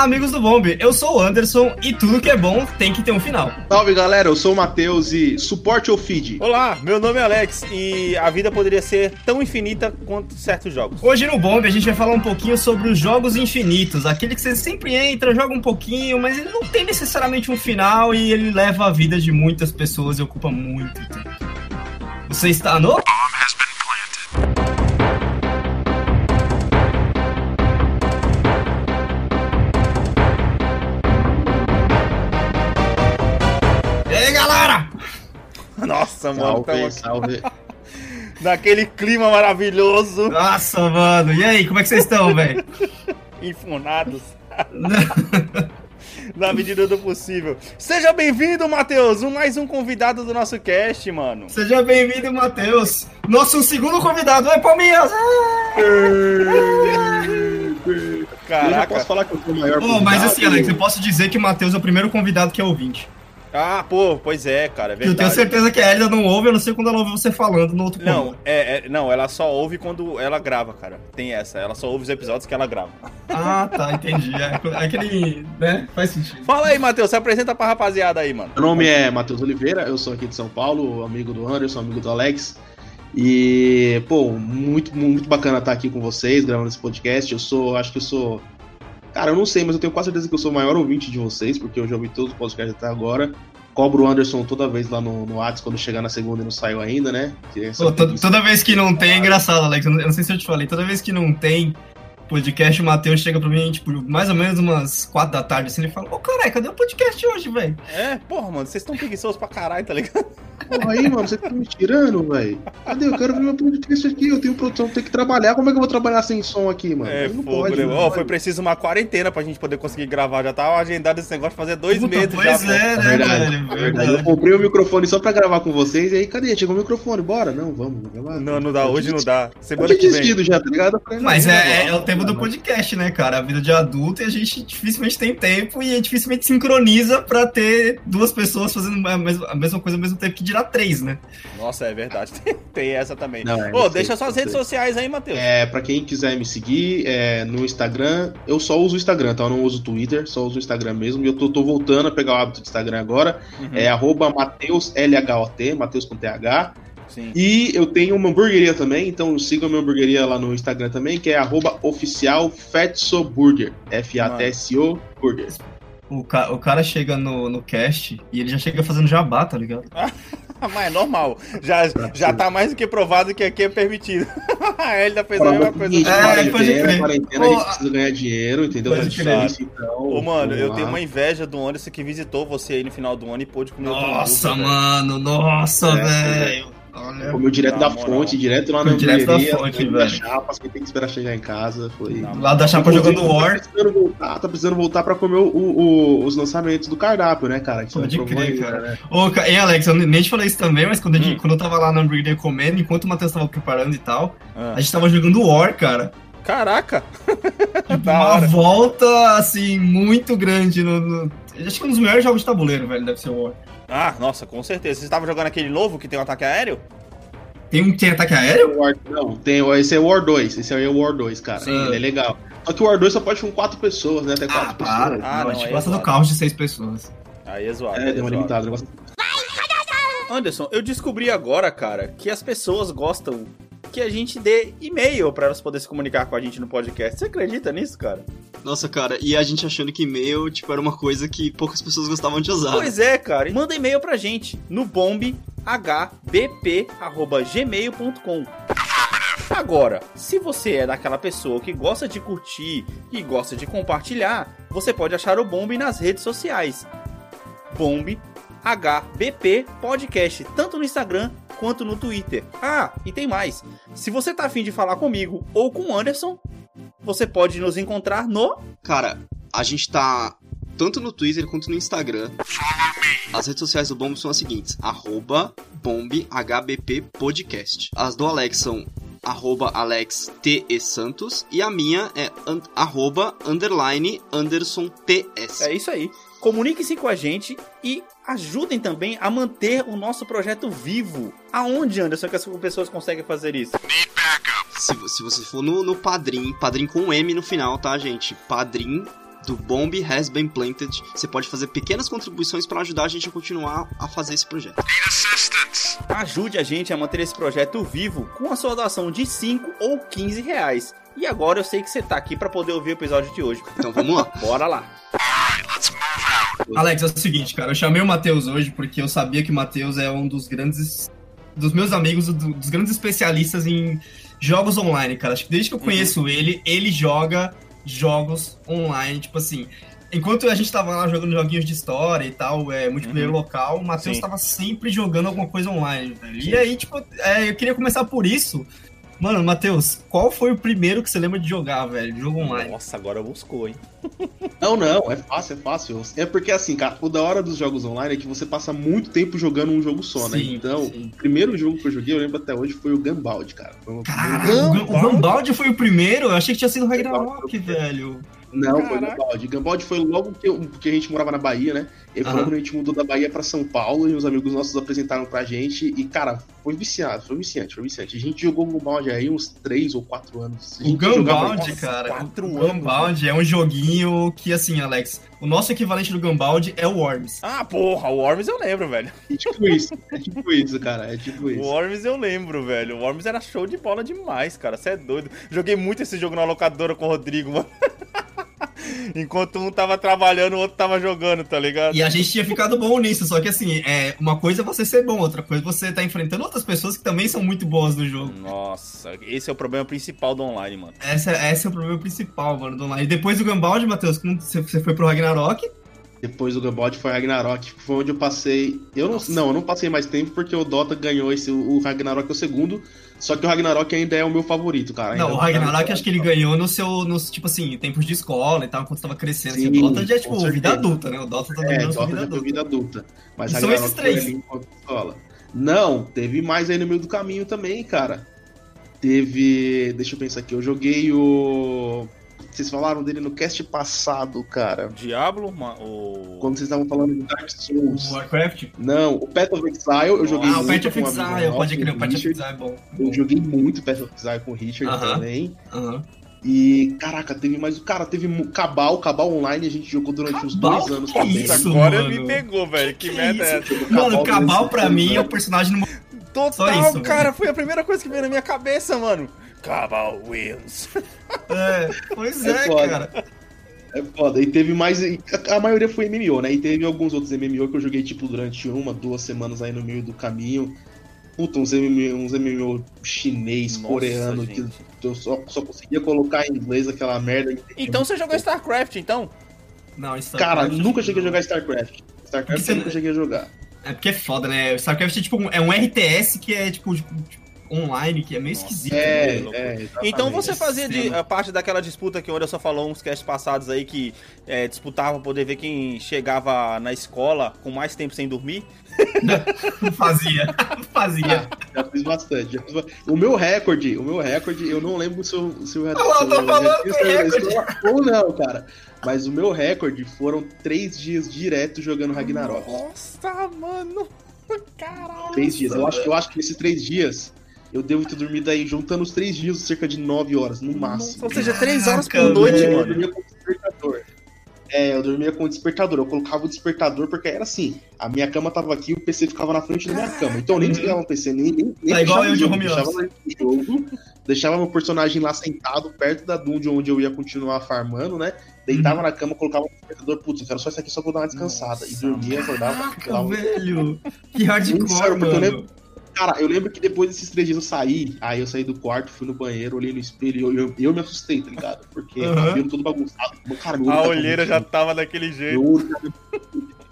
Olá, amigos do Bomb. Eu sou o Anderson e tudo que é bom tem que ter um final. Salve, galera. Eu sou o Matheus e suporte ou feed? Olá, meu nome é Alex e a vida poderia ser tão infinita quanto certos jogos. Hoje no Bomb a gente vai falar um pouquinho sobre os jogos infinitos, aquele que você sempre entra, joga um pouquinho, mas ele não tem necessariamente um final e ele leva a vida de muitas pessoas e ocupa muito tempo. Você está no Nossa, mano, Salve, tamo salve. naquele clima maravilhoso, Nossa, mano. E aí, como é que vocês estão, velho? enfunados. Na medida do possível. Seja bem-vindo, Matheus, um, mais um convidado do nosso cast, mano. Seja bem-vindo, Matheus. Nosso segundo convidado. Oi, Palmeiras. Eu já Caraca. posso falar que eu sou o maior Oh, mas convidado? assim, Alex, eu posso dizer que o Matheus é o primeiro convidado que é ouvinte. Ah, pô, pois é, cara, é Eu tenho certeza que a Elida não ouve, eu não sei quando ela ouve você falando no outro Não, é, é- não, ela só ouve quando ela grava, cara. Tem essa, ela só ouve os episódios que ela grava. Ah, tá, entendi. É, é aquele, né? Faz sentido. Fala aí, Matheus, se apresenta pra rapaziada aí, mano. Meu nome é Matheus Oliveira, eu sou aqui de São Paulo, amigo do Anderson, amigo do Alex. E, pô, muito, muito bacana estar aqui com vocês, gravando esse podcast. Eu sou, acho que eu sou. Cara, eu não sei, mas eu tenho quase certeza que eu sou o maior ouvinte de vocês, porque eu já ouvi todos os podcasts até agora. Cobro o Anderson toda vez lá no, no Whats quando chegar na segunda e não saiu ainda, né? Que essa Pô, to- preguiça- toda vez que não tem, é engraçado, Alex. Eu não, sei se eu te falei, toda vez que não tem podcast, o Matheus chega pra mim, tipo, mais ou menos umas quatro da tarde, assim, ele fala, ô, caralho, cadê o podcast hoje, velho? É, porra, mano, vocês estão preguiçosos pra caralho, tá ligado? Porra aí, mano, você tá me tirando, velho. Cadê? Eu quero ver meu podcast aqui, eu tenho produção, tenho que trabalhar. Como é que eu vou trabalhar sem som aqui, mano? É, não fogo, pode, né? não Ó, pode. foi preciso uma quarentena pra gente poder conseguir gravar. Já tava agendado esse negócio fazer dois Puta, meses pois já. é, pô. né, verdade, velho? É verdade. Eu comprei o microfone só pra gravar com vocês, e aí, cadê? Chegou o microfone, bora? Não, vamos, vamos gravar. Não, não dá, Eu hoje não dá. Eu Semana tinha que vem. já, tá ligado? Eu falei, Mas não, é, não, é o tema do podcast, né, cara? A vida de adulto e a gente dificilmente tem tempo e dificilmente sincroniza pra ter duas pessoas fazendo a mesma, a mesma coisa ao mesmo tempo que dirá três, né? Nossa, é verdade. Tem essa também. Não, é, deixa sei, suas redes sei. sociais aí, Matheus. É, pra quem quiser me seguir, é, no Instagram, eu só uso o Instagram, tá? Eu não uso o Twitter, só uso o Instagram mesmo. E eu tô, tô voltando a pegar o hábito do Instagram agora. Uhum, É arroba Mateus LHOT, Mateus com TH. Sim. E eu tenho uma hamburgueria também, então sigam a minha hamburgueria lá no Instagram também, que é arroba oficial Fatso Burger. F-A-T-S-O Burger. O, ca- o cara chega no, no cast e ele já chega fazendo jabá, tá ligado? Mas é normal. Já, já tá mais do que provado que aqui é permitido. Ele tá fez a mesma coisa. Gente, É, quarentena, pode crer. quarentena, a Ô, gente precisa ganhar dinheiro, entendeu? pode crer. difícil, então. Ô, mano, eu lá. tenho uma inveja do Anderson que visitou você aí no final do ano e pôde comer o Nossa, mano, nossa, É, velho. Olha. Comeu direto da moral. fonte, direto lá na direto da fonte, velho. da chapa, sem ter que esperar chegar em casa. Foi. Não. Lá da chapa jogando Inclusive, War. Tá precisando voltar, tá precisando voltar pra comer o- o- os lançamentos do cardápio, né, cara? Que Pode crer, cara. né? Ô, e Alex, eu nem te falei isso também, mas quando, a gente- Hum. quando eu tava lá na hamburgueria comendo, enquanto o Matheus tava preparando e tal, Ah. a gente tava jogando War, cara. Caraca! Uma volta, assim, muito grande no, no- Acho que é um dos melhores jogos de tabuleiro, velho, deve ser o War. Ah, nossa, com certeza. Você estava jogando aquele novo que tem um ataque aéreo? Tem um que tem ataque aéreo? War- não, tem, esse é o War 2, esse é o War 2, cara. Sim. Ele é legal. Só que o War 2 só pode com 4 pessoas, né? Até 4 Ah, para. pessoas. Ah, não, não, a gente aí é gosta do carro de seis pessoas. Aí é zoado. É, aí deu uma limitada. negócio- Anderson, eu descobri agora, cara, que as pessoas gostam que a gente dê e-mail pra elas poderem se comunicar com a gente no podcast. Você acredita nisso, cara? Nossa, cara, e a gente achando que e-mail, tipo, era uma coisa que poucas pessoas gostavam de usar. Pois é, cara. Manda e-mail pra gente no bombhbp@gmail.com. Agora, se você é daquela pessoa que gosta de curtir e gosta de compartilhar, você pode achar o Bomb nas redes sociais. Bomb HBP Podcast, tanto no Instagram quanto no Twitter. Ah, e tem mais. Se você tá afim de falar comigo ou com o Anderson, você pode nos encontrar no Cara, a gente tá tanto no Twitter quanto no Instagram. As redes sociais do Bomb são as seguintes: arroba bombhbppodcast. As do Alex são arroba Alex T. E. Santos e a minha é an- arroba underline Anderson TS. É isso aí. Comuniquem-se com a gente e ajudem também a manter o nosso projeto vivo. Aonde, Anderson, que as pessoas conseguem fazer isso? Se, se você for no, no Padrim, Padrim com M no final, tá, gente? Padrim do Bomb Has Been Planted. Você pode fazer pequenas contribuições para ajudar a gente a continuar a fazer esse projeto. Ajude a gente a manter esse projeto vivo com a sua doação de 5 ou 15 reais. E agora eu sei que você tá aqui para poder ouvir o episódio de hoje. Então vamos lá. Bora lá. Alex, é o seguinte, cara, eu chamei o Matheus hoje porque eu sabia que o Matheus é um dos grandes. dos meus amigos, do- dos grandes especialistas em jogos online, cara. Acho que desde que eu conheço ele, ele joga jogos online, tipo assim. Enquanto a gente tava lá jogando joguinhos de história e tal, é, multiplayer Uhum. local, o Matheus Sim. tava sempre jogando alguma coisa online, velho. E aí, tipo, é, eu queria começar por isso. Mano, Matheus, qual foi o primeiro que você lembra de jogar, velho? de Jogo online. Nossa, agora buscou, hein? Não, não, é fácil, é fácil. É porque assim, cara, o da hora dos jogos online é que você passa muito tempo jogando um jogo só, né? Sim, Então, sim. o primeiro jogo que eu joguei, eu lembro até hoje, foi o Gunbound, cara. Foi o Caraca, primeiro- o Gunbound foi o primeiro? Eu achei que tinha sido o Ragnarok, velho. Não, foi o Caraca. Gunbound. Gunbound foi logo que, eu- que a gente morava na Bahia, né? E foi Aham. quando a gente mudou da Bahia pra São Paulo e os amigos nossos apresentaram pra gente. E, cara, foi viciado, foi viciante, foi viciante. A gente jogou Gunbound aí uns 3 ou 4 anos. O Nossa, cara. quatro O anos, Gunbound é um joguinho que, assim, Alex, o nosso equivalente do Gunbound é o Worms. Ah, porra, o Worms eu lembro, velho. É tipo isso, é tipo isso, cara, é tipo O isso. Worms eu lembro, velho. O Worms era show de bola demais, cara. Você é doido. Joguei muito esse jogo na locadora com o Rodrigo, mano. Enquanto um tava trabalhando, o outro tava jogando, tá ligado? E a gente tinha ficado bom nisso, só que, assim, é, uma coisa é você ser bom, outra coisa é você tá enfrentando outras pessoas que também são muito boas no jogo. Nossa, esse é o problema principal do online, mano. Essa, esse é o problema principal, mano, do online. E depois do Gunbound, Matheus, você foi pro Ragnarok? Depois do Gunbound foi Ragnarok, foi onde eu passei. Eu não, Nossa. não, eu não passei mais tempo porque o Dota ganhou esse. O Ragnarok é o segundo. Só que o Ragnarok ainda é o meu favorito, cara. Não, Ainda o Ragnarok acho que ele ganhou no seu, nos, tipo assim, tempos de escola e tal, quando você tava crescendo. assim, Sim, o Dota já é, tipo, vida certeza. adulta, né? O Dota tá É, Dota vida já foi adulta. vida adulta. Mas E são Ragnarok esses foi três. ali enquanto escola. Não, teve mais aí no meio do caminho também, cara. Teve. Deixa eu pensar aqui, eu joguei o. Vocês falaram dele no cast passado, cara. Diablo, ma- o. Quando vocês estavam falando do Dark Souls. O Warcraft? Não, o Path of Exile eu joguei Ah, o muito Path of com um amigo Exile, pode crer, o Path of. Exile é bom. Eu joguei muito Path of Exile com o Richard Aham. também. Aham. E, caraca, teve mais. Cara, teve Cabal, Cabal Online, a gente jogou durante uns Cabal? dois anos Que também. isso? Agora mano. me pegou, velho. Que, Que merda é isso? essa? Mano, o Cabal pra mim é o personagem no Total, isso, cara. velho. Foi a primeira coisa que veio na minha cabeça, mano. Cabal wins. É, pois É é, cara. É foda. E teve mais. A, maioria foi MMO, né? E teve alguns outros MMO que eu joguei, tipo, durante uma, duas semanas aí no meio do caminho. Puta, uns MMO, uns MMO chinês, Nossa, coreano, gente. que eu só, só conseguia colocar em inglês aquela merda. Então você jogou StarCraft, então? Não, isso Cara, StarCraft, nunca cheguei a jogar StarCraft. StarCraft você- nunca cheguei a jogar. É porque é foda, né? StarCraft é tipo um, é um RTS que é tipo, tipo, online, que é meio Nossa. esquisito. É, né? é. exatamente. Então você fazia de, a parte daquela disputa que o Anderson falou uns casts passados aí que é, disputava pra poder ver quem chegava na escola com mais tempo sem dormir. Fazia. Fazia. Já fiz bastante. já fiz ba- O meu recorde, o meu recorde, eu não lembro se eu, se eu, é ou não, cara. Mas o meu recorde foram três dias direto jogando Ragnarok. Nossa, mano. Caralho. Três dias. Eu acho, eu acho que nesses três dias eu devo ter dormido aí, juntando os três dias, cerca de nove horas, no máximo. Ou seja, três horas por noite, velho. Eu mano. dormia com despertador. É, eu dormia com despertador. Eu colocava o despertador porque era assim: a minha cama tava aqui, o PC ficava na frente da minha cama. Então eu nem desligava o PC, nem, nem, nem Tá igual eu o de home deixava office. o jogo, deixava meu personagem lá sentado perto da dungeon onde eu ia continuar farmando, né? Deitava Uhum. na cama, colocava o despertador, putz, eu quero só isso aqui só pra eu dar uma descansada. e Nossa, dormia, acordava. Caraca, ficava- velho. Que hardcore, eu mano. lembro- Cara, eu lembro que depois desses três dias eu saí, aí eu saí do quarto, fui no banheiro, olhei no espelho e eu, eu, eu me assustei, tá ligado? Porque Uhum. cabelo todo bagunçado. Cara, A tava olheira já tava daquele jeito. Meu olho tava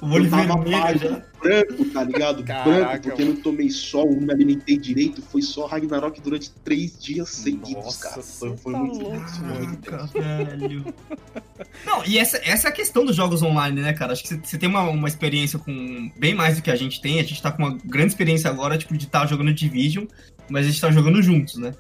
O olho eu tava vermelho já. branco, tá ligado? Caraca, branco, porque eu mano. não tomei sol, não me alimentei direito. Foi só Ragnarok durante três dias seguidos, Nossa, cara. Foi, tá muito louco. Caraca, velho. Não, e essa, essa é a questão dos jogos online, né, cara? Acho que você- tem uma, uma experiência com bem mais do que a gente tem. A gente tá com uma grande experiência agora, tipo, de estar jogando Division, mas a gente tá jogando juntos, né?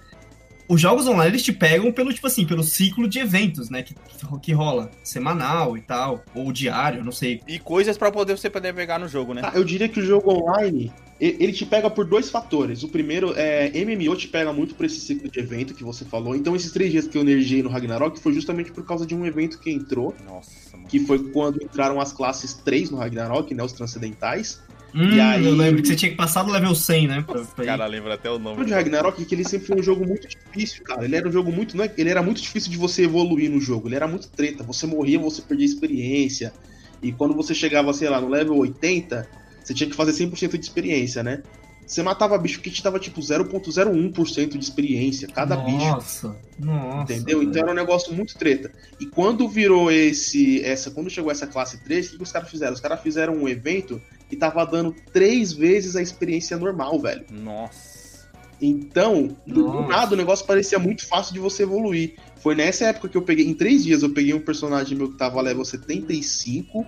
Os jogos online eles te pegam pelo, tipo assim, pelo ciclo de eventos, né? Que, que rola. Semanal e tal. Ou diário, não sei. E coisas pra poder você poder pegar no jogo, né? Tá, eu diria que o jogo online, ele te pega por dois fatores. O primeiro é MMO te pega muito por esse ciclo de evento que você falou. Então esses três dias que eu energiei no Ragnarok foi justamente por causa de um evento que entrou, Nossa, mano. que foi quando entraram as classes 3 no Ragnarok, né, os transcendentais. Hum, E aí- eu lembro que você tinha que passar do level 100, né? Pra, O cara lembra até o O nome. de Ragnarok é que ele sempre foi um jogo muito difícil, cara. Ele era um jogo muito. Não é- ele era muito difícil de você evoluir no jogo. Ele era muito treta. Você morria, você perdia experiência. E quando você chegava, sei lá, no level 80, você tinha que fazer 100% de experiência, né? Você matava bicho que te dava tipo 0.01% de experiência, cada bicho. nossa, Nossa. Entendeu? Então era um negócio muito treta. E quando virou esse. essa Quando chegou essa classe 3, o que, que os caras fizeram? Os caras fizeram um evento que tava dando três vezes a experiência normal, velho. Nossa. Então, do Nossa. nada, o negócio parecia muito fácil de você evoluir. Foi nessa época que eu peguei. Em três dias eu peguei um personagem meu que tava level 75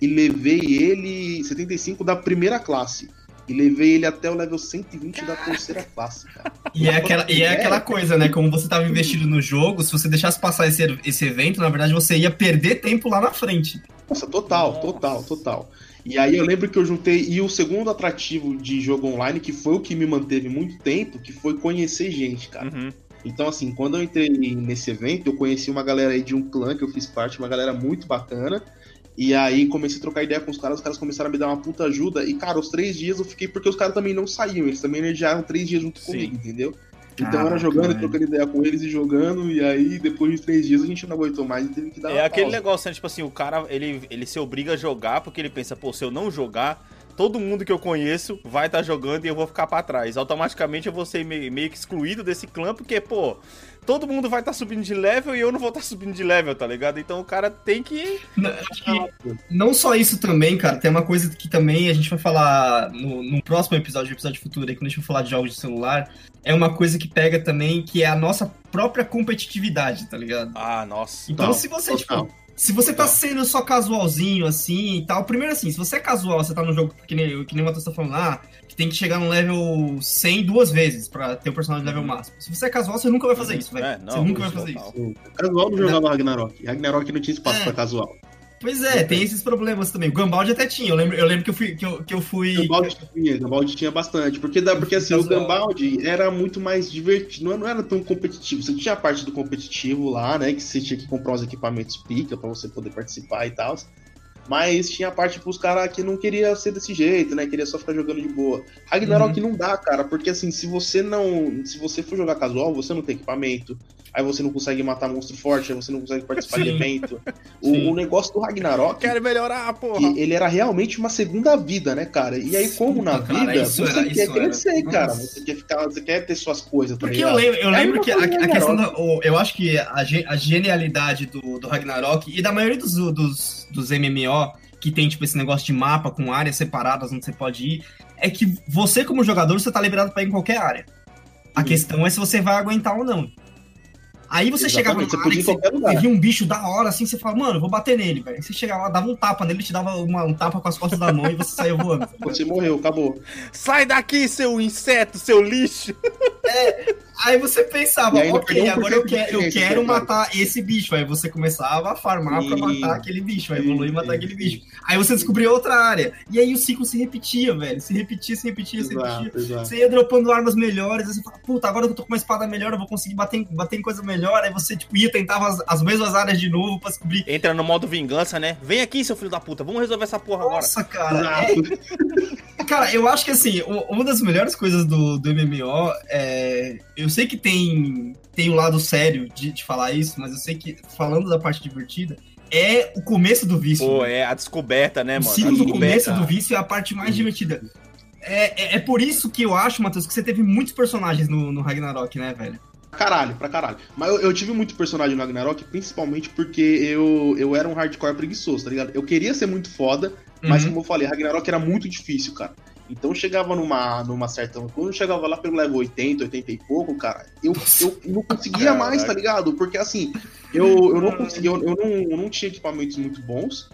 e levei ele. 75 da primeira classe. E levei ele até o level 120 da terceira classe, cara. E é, aquela, e é aquela coisa, né? Como você tava investido no jogo, se você deixasse passar esse, esse evento, na verdade você ia perder tempo lá na frente. Nossa, total, Nossa. total, total. E aí eu lembro que eu juntei. E o segundo atrativo de jogo online, que foi o que me manteve muito tempo, que foi conhecer gente, cara. Uhum. Então, assim, quando eu entrei nesse evento, eu conheci uma galera aí de um clã que eu fiz parte, uma galera muito bacana. E aí comecei a trocar ideia com os caras, os caras começaram a me dar uma puta ajuda. E, cara, os três dias eu fiquei, porque os caras também não saíam, eles também energiaram três dias junto Sim. comigo, entendeu? Então Caraca, era jogando, trocando ideia com eles e jogando, e aí depois de três dias a gente não aguentou mais e teve que dar É uma aquele pausa. negócio, né? Tipo assim, o cara, ele, ele se obriga a jogar porque ele pensa, pô, se eu não jogar, todo mundo que eu conheço vai estar jogando e eu vou ficar pra trás. Automaticamente eu vou ser meio, meio que excluído desse clã, porque, pô, todo mundo vai estar subindo de level e eu não vou estar subindo de level, tá ligado? Então o cara tem que. N- Acho que não só isso também, cara, tem uma coisa que também a gente vai falar no, no próximo episódio, no episódio futuro, aí, quando a gente for falar de jogos de celular, é uma coisa que pega também, que é a nossa própria competitividade, tá ligado? Ah, nossa. Então, se você, total. tipo, se você tá sendo só casualzinho, assim e tal, primeiro assim, se você é casual, você tá no jogo, que nem, que nem o Matheus tá falando, ah, que tem que chegar no level 100 duas vezes pra ter o personagem level máximo. Se você é casual, você nunca vai fazer isso, velho. É, não, você nunca vai total. fazer isso. Sim. Casual não jogava Ragnarok. Ragnarok não tinha espaço É. pra casual. Pois é, tem esses problemas também. O Gambaldi até tinha. Eu lembro, eu lembro que eu fui. Que eu, que eu fui... Gambaldi tinha, Gambaldi tinha bastante. Porque, porque assim, o. Gambaldi era muito mais divertido, não, era tão competitivo. Você tinha a parte do competitivo lá, né? Que você tinha que comprar os equipamentos pica pra você poder participar e tal. Mas tinha a parte pros caras que não queria ser desse jeito, né? Queria só ficar jogando de boa. Ragnarok não dá, cara, porque assim, se você não. Se você for jogar casual, você não tem equipamento. Aí você não consegue matar monstro forte, aí você não consegue participar de Sim. evento. Sim. O, o negócio do Ragnarok Quero melhorar, porra. ele era realmente uma segunda vida, né, cara? E aí, como na cara, vida, isso você era- quer isso era- crescer, cara. Você quer ficar, você quer ter suas coisas, tá Porque eu ligado? lembro, eu É lembro que a, a questão da. Eu acho que a, a genialidade do, do Ragnarok e da maioria dos, dos, dos MMO que tem, tipo, esse negócio de mapa com áreas separadas onde você pode ir, é que você, como jogador, você tá liberado pra ir em qualquer área. A Sim. questão é se você vai aguentar ou não. Aí você chegava Exatamente, numa você área que você, via um bicho da hora, assim, você fala, mano, eu vou bater nele, velho. Você chegava lá, dava um tapa nele, ele te dava uma- um tapa com as costas da mão e você saía voando. Você morreu, acabou. Sai daqui, seu inseto, seu lixo. Aí você pensava, E ok, agora eu, eu quero cara. matar esse bicho. Aí você começava a farmar pra Sim. matar aquele bicho, aí evoluir e matar aquele bicho. Aí você descobriu outra área. E aí o ciclo se repetia, velho. Se repetia, se repetia, se repetia. Exato, exato. Você ia dropando armas melhores, aí você fala, puta, agora que eu tô com uma espada melhor, eu vou conseguir bater, em- bater em coisa melhor. Aí você, tipo, ia, tentava as, as mesmas áreas de novo pra descobrir. Entra no modo vingança, né? Vem aqui, seu filho da puta. Vamos resolver essa porra agora. Nossa, cara. É, cara, eu acho que assim, o- uma das melhores coisas do, do MMO é. Eu sei que tem, tem o lado sério de, de falar isso, mas eu sei que, falando da parte divertida, é o começo do vício. Pô, né? é a descoberta, né, o mano? ciclo A do descoberta. começo do vício é a parte mais divertida. É, é, é por isso que eu acho, Matheus, que você teve muitos personagens no, no Ragnarok, né, velho? Caralho, pra caralho. Mas eu, eu tive muito personagem no Ragnarok, principalmente porque eu, eu era um hardcore preguiçoso, tá ligado? Eu queria ser muito foda, mas Uhum. como eu falei, Ragnarok era muito difícil, cara. Então chegava numa, numa certa. Quando eu chegava lá pelo level 80, 80 e pouco, cara, eu, eu não conseguia Caraca. mais, tá ligado? Porque assim, eu, eu não conseguia, eu, eu não, eu não tinha equipamentos muito bons.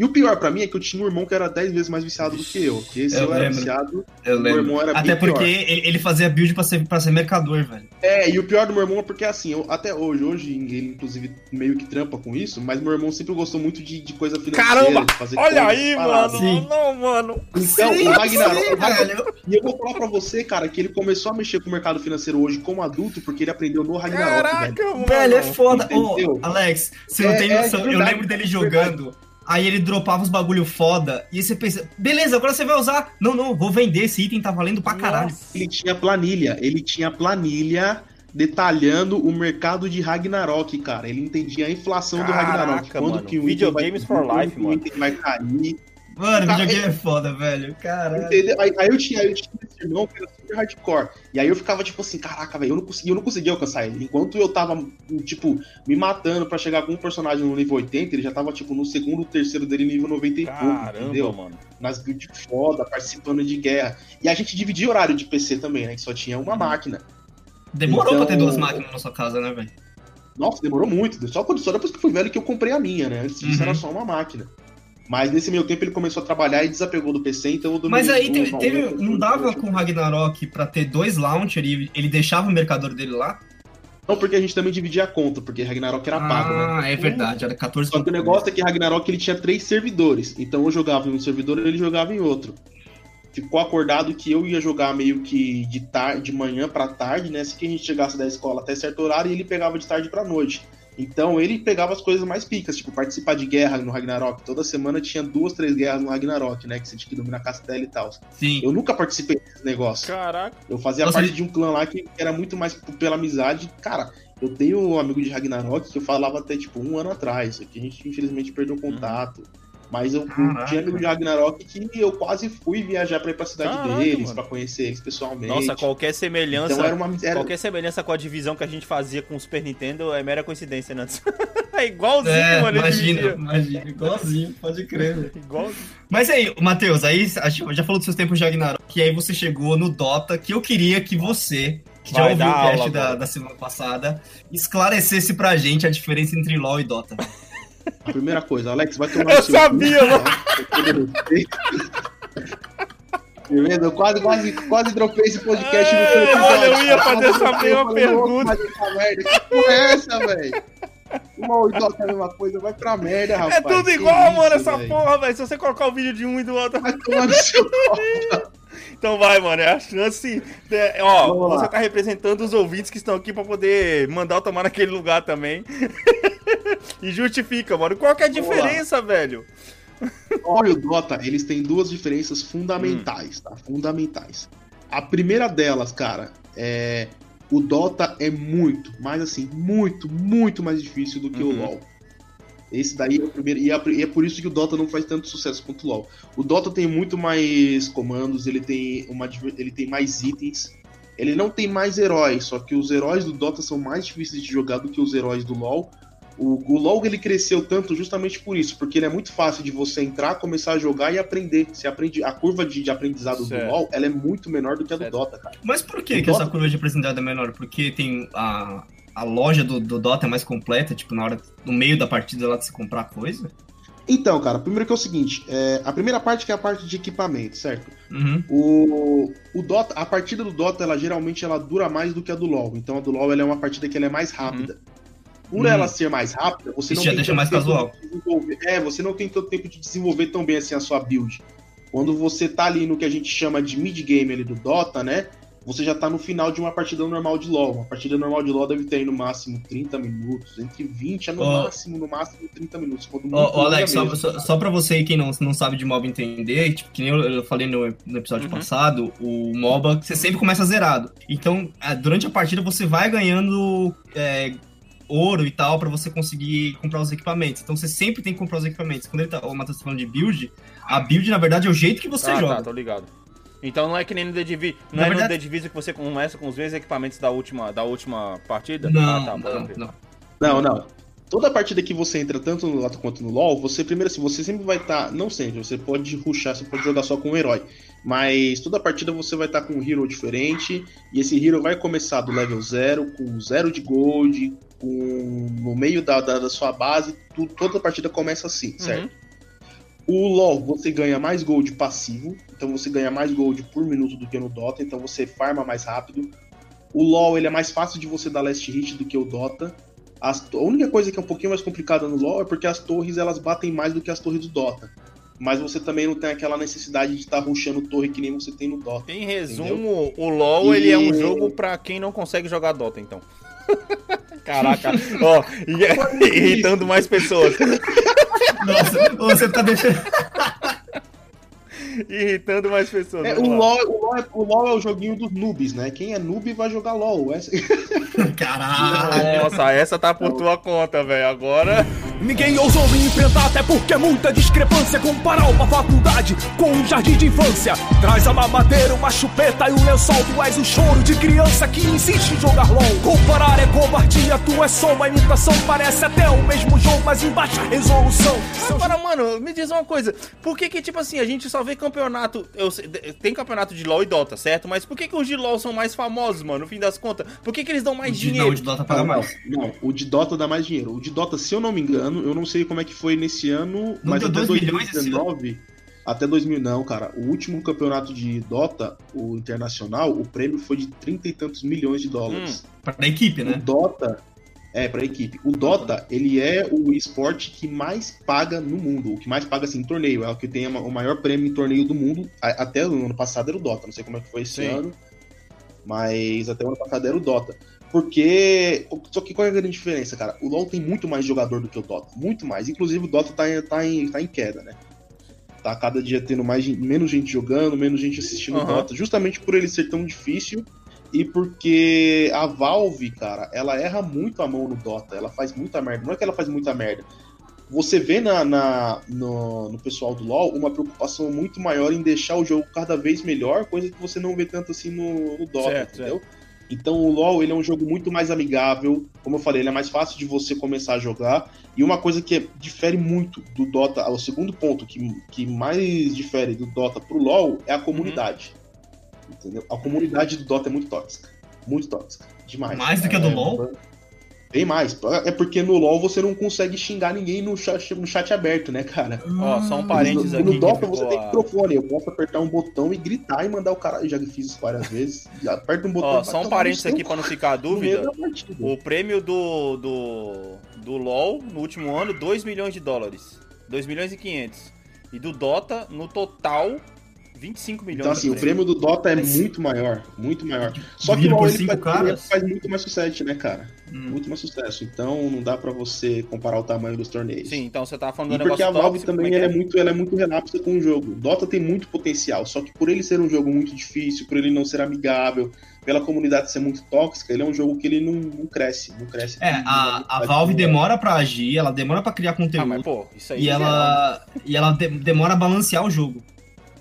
E o pior pra mim é que eu tinha um irmão que era 10 vezes mais viciado do que eu. Que esse Eu eu, era lembro. viciado. Eu o meu lembro. irmão era Até porque ele, ele fazia build pra ser, pra ser mercador, velho. É, e o pior do meu irmão é porque assim, eu, até hoje, hoje ele inclusive meio que trampa com isso, mas meu irmão sempre gostou muito de, de coisa financeira. Caramba! Olha aí, paradas. mano. Sim. Não, mano. Então, Sim, o Ragnarok, sim, o Ragnarok- velho. E eu vou falar pra você, cara, que ele começou a mexer com o mercado financeiro hoje como adulto porque ele aprendeu no Ragnarok, velho. Caraca, mano. Velho, é foda. Ô? Alex, você não É, tem é, noção. é eu verdade, lembro dele jogando. Aí ele dropava os bagulho foda. E aí você pensa, beleza, agora você vai usar. Não, não, vou vender. Esse item tá valendo pra caralho. Nossa. Ele tinha planilha, ele tinha planilha detalhando o mercado de Ragnarok, cara. Ele entendia a inflação do Caraca, Ragnarok. Quando mano. que o item Videogames vai, for life, mano. item vai cair. Mano, Cara, videogame é foda, velho. Caralho. Entendeu? Aí, aí eu tinha, eu tinha esse irmão que era super hardcore. E aí eu ficava tipo assim, caraca, velho, eu não conseguia, eu não conseguia alcançar ele. Enquanto eu tava, tipo, me matando pra chegar com um personagem no nível 80, ele já tava, tipo, no segundo, terceiro dele nível 90 e pouco, Caramba, entendeu? mano. Nas builds foda, participando de guerra. E a gente dividia horário de PC também, né? Que só tinha uma máquina. Demorou pra ter Então- duas máquinas na sua casa, né, velho? Nossa, demorou muito. Só, quando, só depois que eu fui velho que eu comprei a minha, né? Antes disso Uhum. era só uma máquina. Mas nesse meio tempo ele começou a trabalhar e desapegou do PC, então eu Mas aí o- teve, o- teve- o- não dava com o Ragnarok pra ter dois launcher e ele deixava o mercador dele lá? Não, porque a gente também dividia a conta, porque Ragnarok era pago, né? ah, é verdade, era 14 Só que o negócio é que Ragnarok ele tinha três servidores. Então eu jogava em um servidor e ele jogava em outro. Ficou acordado que eu ia jogar meio que de tarde, de manhã pra tarde, né? Assim que a gente chegasse da escola até certo horário e ele pegava de tarde pra noite. Então ele pegava as coisas mais picas, tipo participar de guerra no Ragnarok. Toda semana tinha duas, três guerras no Ragnarok, né? Que você tinha que dominar castelo e tal. Sim. Eu nunca participei desse negócio. Caraca. Eu fazia Nossa, parte de um clã lá que era muito mais pela amizade. Cara, eu tenho um amigo de Ragnarok que eu falava até tipo um ano atrás. Que a gente infelizmente perdeu Uhum. contato. Mas eu Caraca. tinha amigo de Ragnarok que eu quase fui viajar pra ir pra cidade Caraca, deles, mano. pra conhecer eles pessoalmente. Nossa, qualquer semelhança. Então era uma. Era... Qualquer semelhança com a divisão que a gente fazia com o Super Nintendo é mera coincidência, né? é igualzinho, É, mano. imagina, imagina, igualzinho, pode crer. Igualzinho. Mas aí, Matheus, aí a gente já falou dos seus tempos de Ragnarok, e aí você chegou no Dota, que eu queria que você, que já ouviu o cast aula da, da semana passada, esclarecesse pra gente a diferença entre LoL e Dota. A primeira coisa, Alex, vai tomar Eu sabia, mano. tá? Eu quase, quase, quase dropei esse podcast no seu Ei, episódio. olha, eu ia fazer essa mesma pergunta. "Nossa, mas essa merda, Que porra é essa, velho? Uma Dota é a mesma coisa, vai pra merda, rapaz. É tudo Que igual, isso, mano, essa velho? porra, velho. Se você colocar o vídeo de um e do outro. Vai tomar no seu. Então vai, mano. É a chance. é, ó, Vamos lá. você tá representando os ouvintes que estão aqui pra poder mandar eu tomar naquele lugar também. e justifica, mano. Qual que é a Vamos lá. diferença, velho? E o Dota, eles têm duas diferenças fundamentais, tá? Fundamentais. A primeira delas, cara, é. O Dota é muito, mas assim, muito, muito mais difícil do que o Uhum. LoL. Esse daí é o primeiro. E é, e é por isso que o Dota não faz tanto sucesso quanto o LoL. O Dota tem muito mais comandos, ele tem, uma, ele tem mais itens. Ele não tem mais heróis, só que os heróis do Dota são mais difíceis de jogar do que os heróis do LoL. O, o LoL ele cresceu tanto justamente por isso, porque ele é muito fácil de você entrar, começar a jogar e aprender. Você aprende a curva de, de aprendizado Certo. do LoL, ela é muito menor do que a do Certo. Dota, cara. Mas por que, que essa Dota- curva de aprendizado é menor? Porque tem a, a loja do, do Dota é mais completa, tipo, na hora, no meio da partida lá de você comprar coisa? Então, cara, primeiro que é o seguinte, é, a primeira parte que é a parte de equipamento, certo? Uhum. O, o Dota, a partida do Dota, ela geralmente ela dura mais do que a do LoL. Então a do LoL ela é uma partida que ela é mais rápida. Por Hum. ela ser mais rápida, você Isso não já tem deixa mais casual. de É, você não tem tanto tempo de desenvolver tão bem assim a sua build. Quando você tá ali no que a gente chama de mid game ali do Dota, né? Você já tá no final de uma partida normal de LoL. Uma partida normal de LoL deve ter aí no máximo 30 minutos, entre 20 a no Ó. máximo, no máximo 30 minutos. Quando ô, longa Alex, só, mesmo. só, só pra você quem não, não sabe de MOBA entender, tipo, que nem eu, eu falei no, no episódio Uhum. passado, o MOBA, você sempre começa zerado. Então, ah, durante a partida, você vai ganhando é, ouro e tal pra você conseguir comprar os equipamentos. Então, você sempre tem que comprar os equipamentos. Quando ele tá, o Matheus tá falando de build, a build, na verdade, é o jeito que você ah, joga. tá, tô ligado. Então não é que nem no The Division. Não Na é verdade- no The Division que você começa com os mesmos equipamentos da última, da última partida? Não, ah, tá, não, não. Não, não. Toda partida que você entra, tanto no Dota quanto no LoL, você primeiro assim, você sempre vai estar. não sempre, você pode rushar, você pode jogar só com um herói. Mas toda partida você vai estar com um hero diferente. E esse hero vai começar do level 0, com zero de gold, com no meio da, da, da sua base, tu- toda partida começa assim, certo? O LoL, você ganha mais gold passivo, então você ganha mais gold por minuto do que no Dota, então você farma mais rápido. O LoL, ele é mais fácil de você dar last hit do que o Dota. As, a única coisa que é um pouquinho mais complicada no LoL é porque as torres, elas batem mais do que as torres do Dota. Mas você também não tem aquela necessidade de estar tá rushando torre que nem você tem no Dota. Em resumo, entendeu? o LoL, e... ele é um jogo pra quem não consegue jogar Dota, então. Caraca, ó, irritando mais pessoas. Nossa, você tá deixando. Irritando mais pessoas. É, o, LOL, o, LOL é, o, LOL, é, o joguinho dos noobs, né? Quem é noob vai jogar LOL. Essa... Caralho! Nossa, essa tá por tua conta, velho. Agora. Ninguém ousou me enfrentar, até porque é muita discrepância. Comparar uma faculdade com um jardim de infância. Traz a mamadeira, uma chupeta e um lençol. Tu és o choro de criança que insiste em jogar LOL. Comparar é covardia, tu é só uma imitação. Parece até o mesmo jogo, mas em baixa resolução. Agora, mano, me diz uma coisa. Por que que, tipo assim, a gente só vê campeonato. Eu, tem campeonato de LOL e Dota, certo? Mas por que, que os de LOL são mais famosos, mano, no fim das contas? Por que, que eles dão mais o dinheiro? Não, o de Dota paga mais. Não, o de Dota dá mais dinheiro. O de Dota, se eu não me engano, eu não sei como é que foi nesse ano, não mas até 2019. Até 2000, não, cara. O último campeonato de Dota, o internacional, o prêmio foi de trinta e tantos milhões de dólares. Hum, pra equipe, né? O Dota, é, pra equipe. O Dota, ele é o esporte que mais paga no mundo. O que mais paga, assim, em torneio. É o que tem o maior prêmio em torneio do mundo. Até o ano passado era o Dota. Não sei como é que foi esse Sim. ano. Mas até o ano passado era o Dota. Porque. Só que qual é a grande diferença, cara? O LoL tem muito mais jogador do que o Dota. Muito mais. Inclusive o Dota tá, tá, em, tá em queda, né? Tá cada dia tendo mais, menos gente jogando, menos gente assistindo uhum. Dota. Justamente por ele ser tão difícil e porque a Valve, cara, ela erra muito a mão no Dota, ela faz muita merda. Não é que ela faz muita merda. Você vê na, na no, no, pessoal do LoL uma preocupação muito maior em deixar o jogo cada vez melhor, coisa que você não vê tanto assim no, no Dota, certo, entendeu? Certo. Então o LoL ele é um jogo muito mais amigável, como eu falei, ele é mais fácil de você começar a jogar. E uma coisa que difere muito do Dota, o segundo ponto que, que mais difere do Dota pro LoL é a comunidade. Uhum. Entendeu? A comunidade do Dota é muito tóxica. Muito tóxica. Demais. Mais do que a do é, LoL? Bem mais. É porque no LoL você não consegue xingar ninguém no chat, no chat aberto, né, cara? Ó, só um parênteses aqui. No Dota você tem microfone. Eu posso apertar um botão e gritar e mandar o cara. Eu já fiz isso várias vezes. Aperta um botão. Ó, só um parênteses aqui pra não ficar a dúvida. O prêmio do, do, do LoL no último ano, 2 milhões de dólares. 2 milhões e 500. E do Dota, no total, 25 milhões. Então, assim, o prêmio do Dota é muito maior, muito maior. Só que o LoL ele faz, faz, muito mais sucesso, né, cara? Hum. Muito mais sucesso. Então, não dá para você comparar o tamanho dos torneios. Sim, então você tá falando do e porque a Valve também é, é? é? muito, ela é muito relapsa com o jogo. Dota tem muito potencial, só que por ele ser um jogo muito difícil, por ele não ser amigável, pela comunidade ser muito tóxica, ele é um jogo que ele não, não cresce, não cresce. É, a, a Valve demora para agir, ela demora para criar conteúdo. Ah, mas, pô, isso aí e, é ela, e ela de, demora a balancear o jogo.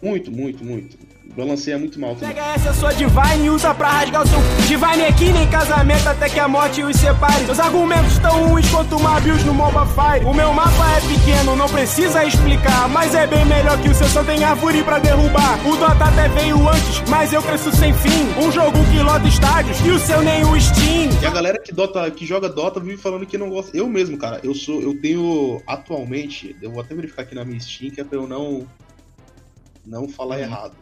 Muito, muito, muito. Balanceia muito mal também. Pega essa sua Divine e usa pra rasgar o seu Divine aqui nem casamento até que a morte os separe. Seus argumentos tão ruins quanto uma build no MOBA Fire. O meu mapa é pequeno, não precisa explicar. Mas é bem melhor que o seu, só tem árvore pra derrubar. O Dota até veio antes, mas eu cresço sem fim. Um jogo que lota estádios e o seu nem o Steam. E a galera que, Dota, que joga Dota vive falando que não gosta. Eu mesmo, cara, eu sou. Eu tenho atualmente. Eu vou até verificar aqui na minha Steam, que é pra eu não não falar uhum. errado.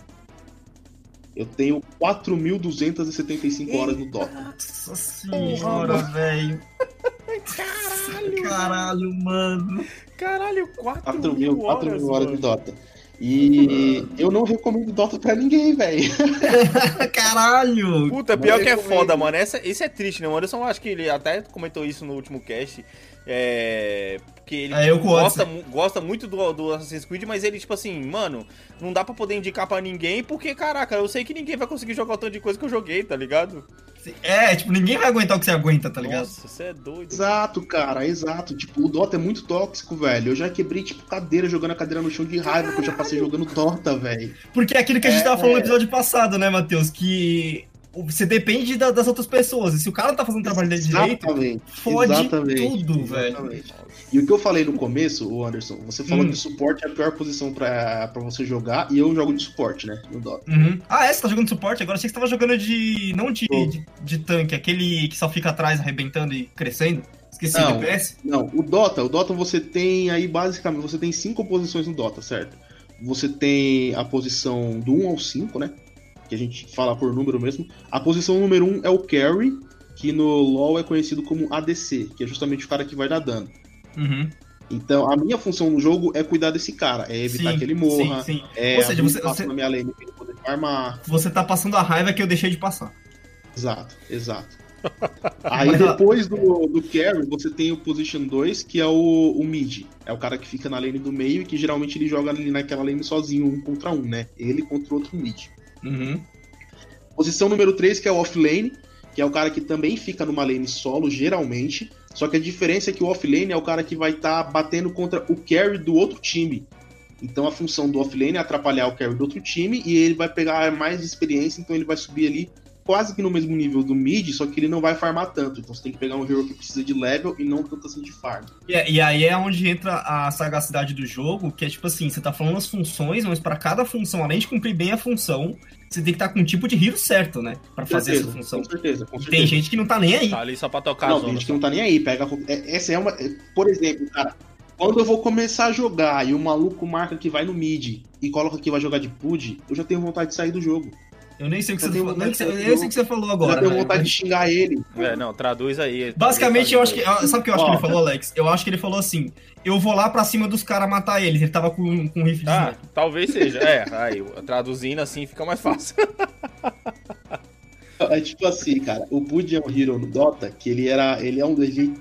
Eu tenho 4.275 horas no Dota. Nossa senhora, velho. Caralho. Caralho, mano. Caralho, 4 mil, horas, 4 mil horas de Dota. E eu não recomendo Dota pra ninguém, velho. Caralho! Puta, pior que é foda, mano. Essa, isso é triste, né? O Anderson, acho que ele até comentou isso no último cast. É. Porque ele é, gosta, gosta muito do, do Assassin's Creed, mas ele, tipo assim, mano, não dá pra poder indicar pra ninguém, porque, caraca, eu sei que ninguém vai conseguir jogar o tanto de coisa que eu joguei, tá ligado? É, tipo, ninguém vai aguentar o que você aguenta, tá ligado? Nossa, você é doido. Exato, cara, exato. Tipo, o Dota é muito tóxico, velho. Eu já quebrei, tipo, cadeira, jogando a cadeira no chão de raiva, que eu já passei jogando Dota, velho. Porque é aquilo que a gente é, tava falando no episódio passado, né, Matheus? Que você depende da- das outras pessoas. E se o cara não tá fazendo o trabalho dele direito, fode exatamente, tudo, velho. E o que eu falei no começo, o Anderson, você falou Hum. que suporte é a pior posição pra, pra você jogar, e eu jogo de suporte, né? No Dota. Uhum. Ah, é? Você tá jogando suporte? Agora achei que você tava jogando de. Não de, de, de tanque, aquele que só fica atrás arrebentando e crescendo. Esqueci Não. o DPS. Não, o Dota, o Dota você tem aí basicamente, você tem cinco posições no Dota, certo? Você tem a posição do 1 ao 5, né? Que a gente fala por número mesmo. A posição número 1 é o Carry, que no LoL é conhecido como ADC, que é justamente o cara que vai dar dano. Uhum. Então, a minha função no jogo é cuidar desse cara, é evitar Sim, que ele morra, Sim, sim. é Ou seja, você- você- na minha lane pra ele poder farmar. Você tá passando a raiva que eu deixei de passar. Exato, exato. Aí Mas, depois do, do carry, você tem o position 2, que é o, o mid. É o cara que fica na lane do meio e que geralmente ele joga ali naquela lane sozinho, um contra um, né? Ele contra o outro mid. Uhum. Posição número 3, que é o offlane, que é o cara que também fica numa lane solo, geralmente. Só que a diferença é que o offlane é o cara que vai estar batendo contra o carry do outro time. Então a função do offlane é atrapalhar o carry do outro time e ele vai pegar mais experiência, então ele vai subir ali quase que no mesmo nível do mid, só que ele não vai farmar tanto. Então você tem que pegar um hero que precisa de level e não tanto assim de farm. E, e aí é onde entra a sagacidade do jogo, que é tipo assim, você tá falando as funções, mas pra cada função, além de cumprir bem a função, você tem que estar com um tipo de hero certo, né? Pra Com fazer certeza, essa função. Com certeza, com E certeza. tem gente que não tá nem aí. Tá ali só pra tocar Não, tem gente que não tá nem aí. Pega, é- essa é uma. é, Por exemplo, cara, quando eu vou começar a jogar e o maluco marca que vai no mid e coloca que vai jogar de PUD, eu já tenho vontade de sair do jogo. Eu nem sei o que Eu você tenho falou. Nem sei, de eu sei que você falou Eu já agora. tenho velho. vontade de xingar ele. É, não, traduz aí. Basicamente, eu acho que. Aí. Sabe o que eu acho que ele falou, Alex? Eu acho que ele falou assim: eu vou lá pra cima dos caras matar eles. Ele tava com, com um rifle de Ah, sniper. talvez seja. É, aí, traduzindo assim fica mais fácil. É tipo assim, cara, o Pud é um hero no Dota, que ele era. Ele é um. Ele,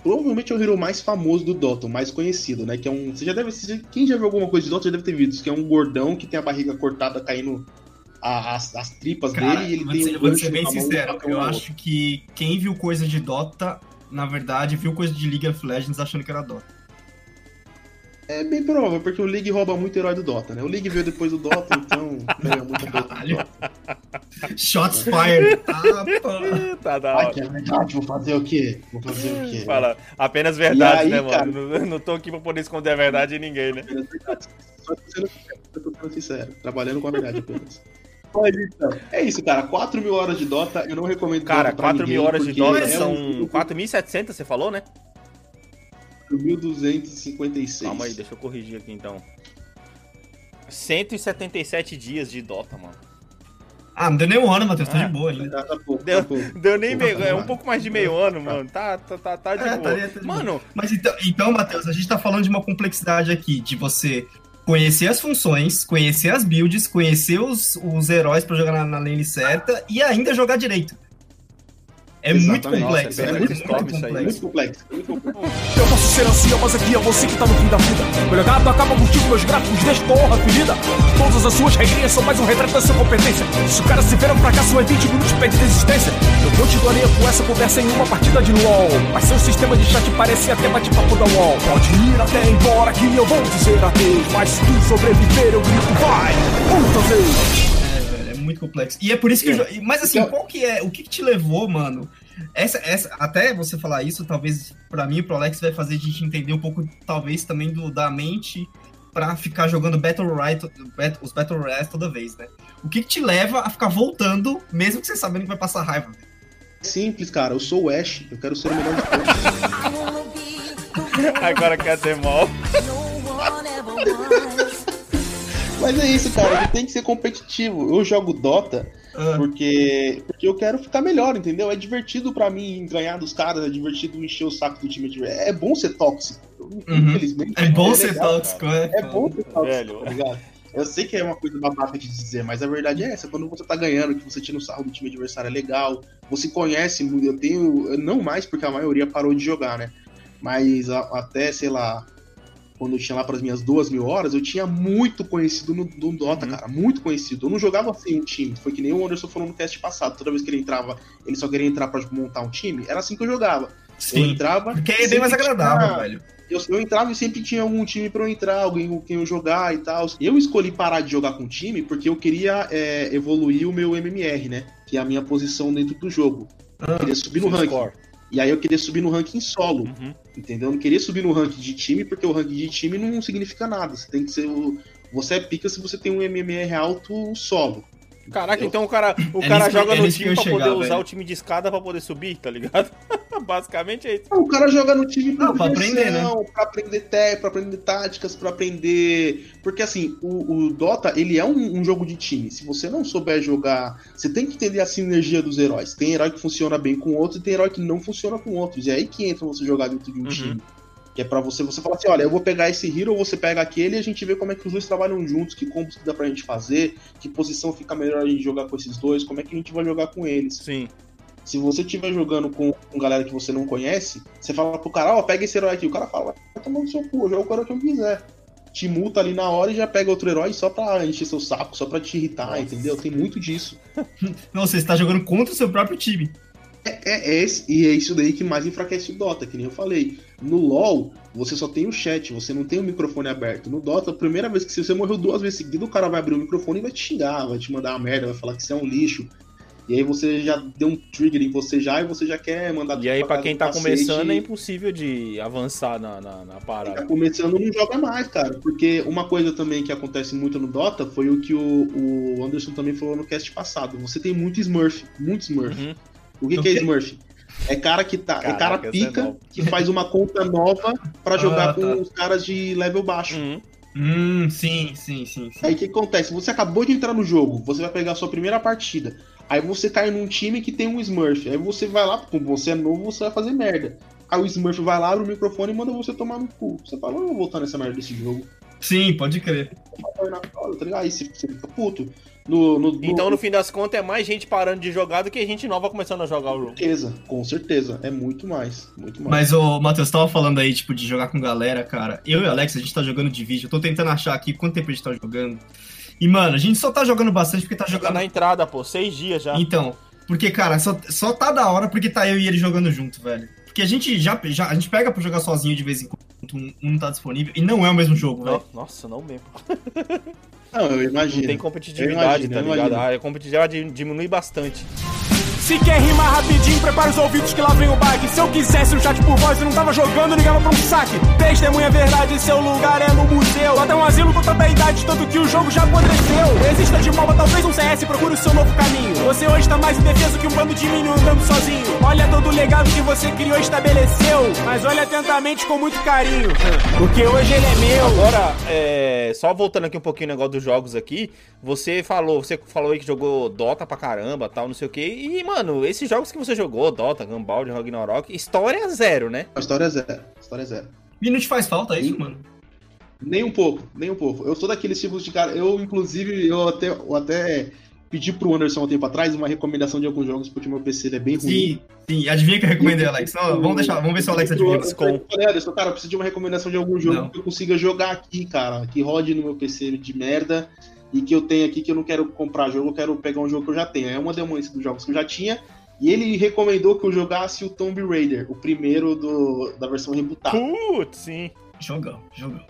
provavelmente é o hero mais famoso do Dota, o mais conhecido, né? Que é um. Você já deve. você quem já viu alguma coisa de Dota já deve ter visto, que é um gordão que tem a barriga cortada caindo a- as, as tripas Cara, dele e ele vou tem ser, um vou ser bem sincero. Eu acho que quem viu coisa de Dota, na verdade, viu coisa de League of Legends achando que era Dota. É bem provável, porque o League rouba muito herói do Dota, né? O League veio depois do Dota, então pega muita coisa do. Dota. Shots fired. Ah, pô. tá da Ah, hora. que é verdade, vou fazer o quê? Vou fazer o quê? Fala, apenas verdade, aí, né, cara? mano? Não, não tô aqui pra poder esconder a verdade de ninguém, né? Só tô sendo, eu tô sendo sincero, trabalhando com a verdade apenas. Mas então, é isso, cara. 4 mil horas de Dota, eu não recomendo Cara, Dota pra 4 mil horas de Dota é são um 4.700, você falou, né? 1256. Calma aí, deixa eu corrigir aqui então. 177 dias de Dota, mano. Ah, não deu nem um ano, Matheus. Tô Ah, de boa ainda. Tá, tá pouco, Deu- tá pouco. Deu nem Tá meio, é um pouco mais de meio ano, mano. Tá, tá, tá, tá de É, boa. tá- tá de Mano, Mas então, então, Matheus, a gente tá falando de uma complexidade aqui, de você conhecer as funções, conhecer as builds, conhecer os, os heróis pra jogar na, na lane certa e ainda jogar direito. É muito complexo, Nossa, é é muito, complexo. complexo. Muito complexo. Eu posso ser ancião, mas aqui é você que tá no fim da vida. Meu legado acaba contigo, meus gráficos tua honra ferida. Todas as suas regrinhas são mais um retrato da sua competência. Se o cara se vira um fracasso, em 20 minutos pede desistência. Eu continuaria com essa conversa em uma partida de LOL. Mas seu sistema de chat parece até bate-papo da UOL. Pode ir até embora que eu vou dizer adeus. Mas se tu sobreviver, eu grito vai, outra vez. É, é muito complexo. E é por isso que. É. jo- Mas assim, Então- qual que é. O que, que te levou, mano? Essa, essa, até você falar isso, talvez pra mim e pro Alex vai fazer a gente entender um pouco, talvez, também do, da mente pra ficar jogando Battle Royale, os Battle Royale toda vez, né? O que, que te leva a ficar voltando, mesmo que você sabendo que vai passar raiva? Simples, cara. Eu sou o Ash, eu quero ser o melhor de todos. agora quer ter mal. Mas é isso, cara. Tem que ser competitivo. Eu jogo Dota Ah, porque, porque eu quero ficar melhor, entendeu? É divertido pra mim ganhar dos caras, é divertido encher o saco do time de. É bom ser tóxico. Infelizmente. é bom ser legal, tóxico, é. É bom ser tóxico, Velho. tá ligado? Eu sei que é uma coisa babaca de dizer, mas a verdade é essa. Quando você tá ganhando, que você tira o sarro do time adversário é legal. Você conhece, eu tenho. Não mais, porque a maioria parou de jogar, né? Mas a- até, sei lá, quando eu tinha lá pras minhas duas mil horas, eu tinha muito conhecido no, no Dota, Uhum. cara. Muito conhecido. Eu não jogava assim um time. Foi que nem o Anderson falou no cast passado. Toda vez que ele entrava, ele só queria entrar pra montar um time. Era assim que eu jogava. Eu Sim. entrava. Porque é bem mais agradável, tinha- velho. eu, eu entrava e sempre tinha algum time pra eu entrar, alguém com quem eu jogar e tal. Eu escolhi parar de jogar com time porque eu queria é, evoluir o meu MMR, né? Que é a minha posição dentro do jogo. Eu queria subir no ranking. score. E aí eu queria subir no ranking solo. Uhum. Entendeu? Eu não queria subir no ranking de time, porque o ranking de time não significa nada. Você tem que ser o. Você é pica se você tem um MMR alto solo. Caraca, então o cara, o É cara que- joga é no nisso que time eu pra ia poder chegar, usar velho. o time de escada pra poder subir, tá ligado? Basicamente é isso. Ah, O cara joga no time pra, Não, pra aprender, né? Pra aprender té, pra aprender táticas, pra aprender. Porque assim, o, o Dota, ele é um, um jogo de time. Se você não souber jogar, você tem que entender a sinergia dos heróis. Tem herói que funciona bem com outros e tem herói que não funciona com outros. E é aí que entra você jogar dentro de um Uhum. time. Que é pra você, você falar assim, olha, eu vou pegar esse hero, você pega aquele e a gente vê como é que os dois trabalham juntos, que combos que dá pra gente fazer, que posição fica melhor a gente jogar com esses dois, como é que a gente vai jogar com eles. Sim. Se você estiver jogando com, com galera que você não conhece, você fala pro cara, ó, pega esse herói aqui. O cara fala, vai tomar no seu cu, com o herói que eu quiser. Te multa ali na hora e já pega outro herói só pra encher seu saco, só pra te irritar, Nossa. entendeu? Tem muito disso. Não, você está jogando contra o seu próprio time. É, é esse, e é isso daí que mais enfraquece o Dota, que nem eu falei. No LoL, você só tem o chat, você não tem o microfone aberto. No Dota, a primeira vez que se você morreu duas vezes seguidas, o cara vai abrir o microfone e vai te xingar, vai te mandar uma merda, vai falar que você é um lixo. E aí você já deu um trigger em você já e você já quer mandar E aí, casa quem tá começando, é impossível de avançar na, na, na Quem parada. tá começando não joga mais, cara. Porque uma coisa também que acontece muito no Dota foi o que o, o Anderson também falou no cast passado. Você tem muito Smurf, muito Smurf. Uhum. O que, que é? Smurf? É cara que tá. é cara Caraca, é pica nova. que faz uma conta nova pra jogar Ah, com tá. os caras de level baixo. Uhum. Hum, sim, sim, sim. sim. Aí o que acontece? Você acabou de entrar no jogo, você vai pegar a sua primeira partida. Aí você cai num time que tem um Smurf. Aí você vai lá, como você é novo, você vai fazer merda. Aí o Smurf vai lá, abre o microfone e manda você tomar no cu. Você fala, eu não vou voltar nessa merda desse jogo. Sim, pode crer. Aí você, você fica puto. No, no, no- Então, no fim das contas, é mais gente parando de jogar do que gente nova começando a jogar o jogo. certeza, com certeza. É muito mais. Muito mais. Mas, ô, Matheus, tava falando aí, tipo, de jogar com galera, cara. Eu e o Alex, a gente tá jogando de vídeo. Eu tô tentando achar aqui quanto tempo a gente tá jogando. E, mano, a gente só tá jogando bastante porque tá Tá jogando. na entrada, pô, seis dias já. Então, porque, cara, só, só tá da hora porque tá eu e ele jogando junto, velho. Porque a gente já, já a gente pega pra jogar sozinho de vez em quando, um um não tá disponível, e não é o mesmo jogo, velho. No- Nossa, não mesmo. Não, eu Não imagino. tem Eu competitividade, imagino, tá ligado? imagino. A competitividade diminui bastante. Se quer rimar rapidinho, prepara os ouvidos que lá vem o baque. Se eu quisesse um chat por voz e não tava jogando, ligava pra um saque. Testemunha verdade, seu lugar é no museu. Até um asilo com tanta idade, tanto que o jogo já apodreceu. Resista de moba, talvez um CS, procure o seu novo caminho. Você hoje tá mais indefeso que um bando de menino andando sozinho. Olha todo o legado que você criou e estabeleceu. Mas olha atentamente com muito carinho. Porque hoje ele é meu. Agora, é, só voltando aqui um pouquinho no negócio dos jogos aqui, você falou, você falou aí que jogou Dota pra caramba, tal, não sei o que. E, mano, esses jogos que você jogou, Dota, Gumball, Ragnarok, história zero, né? A história é zero. História é zero. E não te faz falta isso, Sim. mano? Nem um pouco, nem um pouco. Eu sou daqueles tipos de cara. Eu, inclusive, eu até, eu até pedi pro Anderson há um tempo atrás uma recomendação de alguns jogos, porque meu PC ele é bem ruim. Sim, sim. Adivinha que eu recomendei, Alex? Não, vamos deixar, vamos ver se o Alex adivinha. Eu falei, Anderson, cara, eu preciso de uma recomendação de algum jogo Não. que eu consiga jogar aqui, cara. Que rode no meu PC de merda e que eu tenho aqui que eu não quero comprar jogo, eu quero pegar um jogo que eu já tenho. É uma demônio dos jogos que eu já tinha. E ele recomendou que eu jogasse o Tomb Raider, o primeiro do, da versão rebutada. Putz, sim. Jogão, jogão.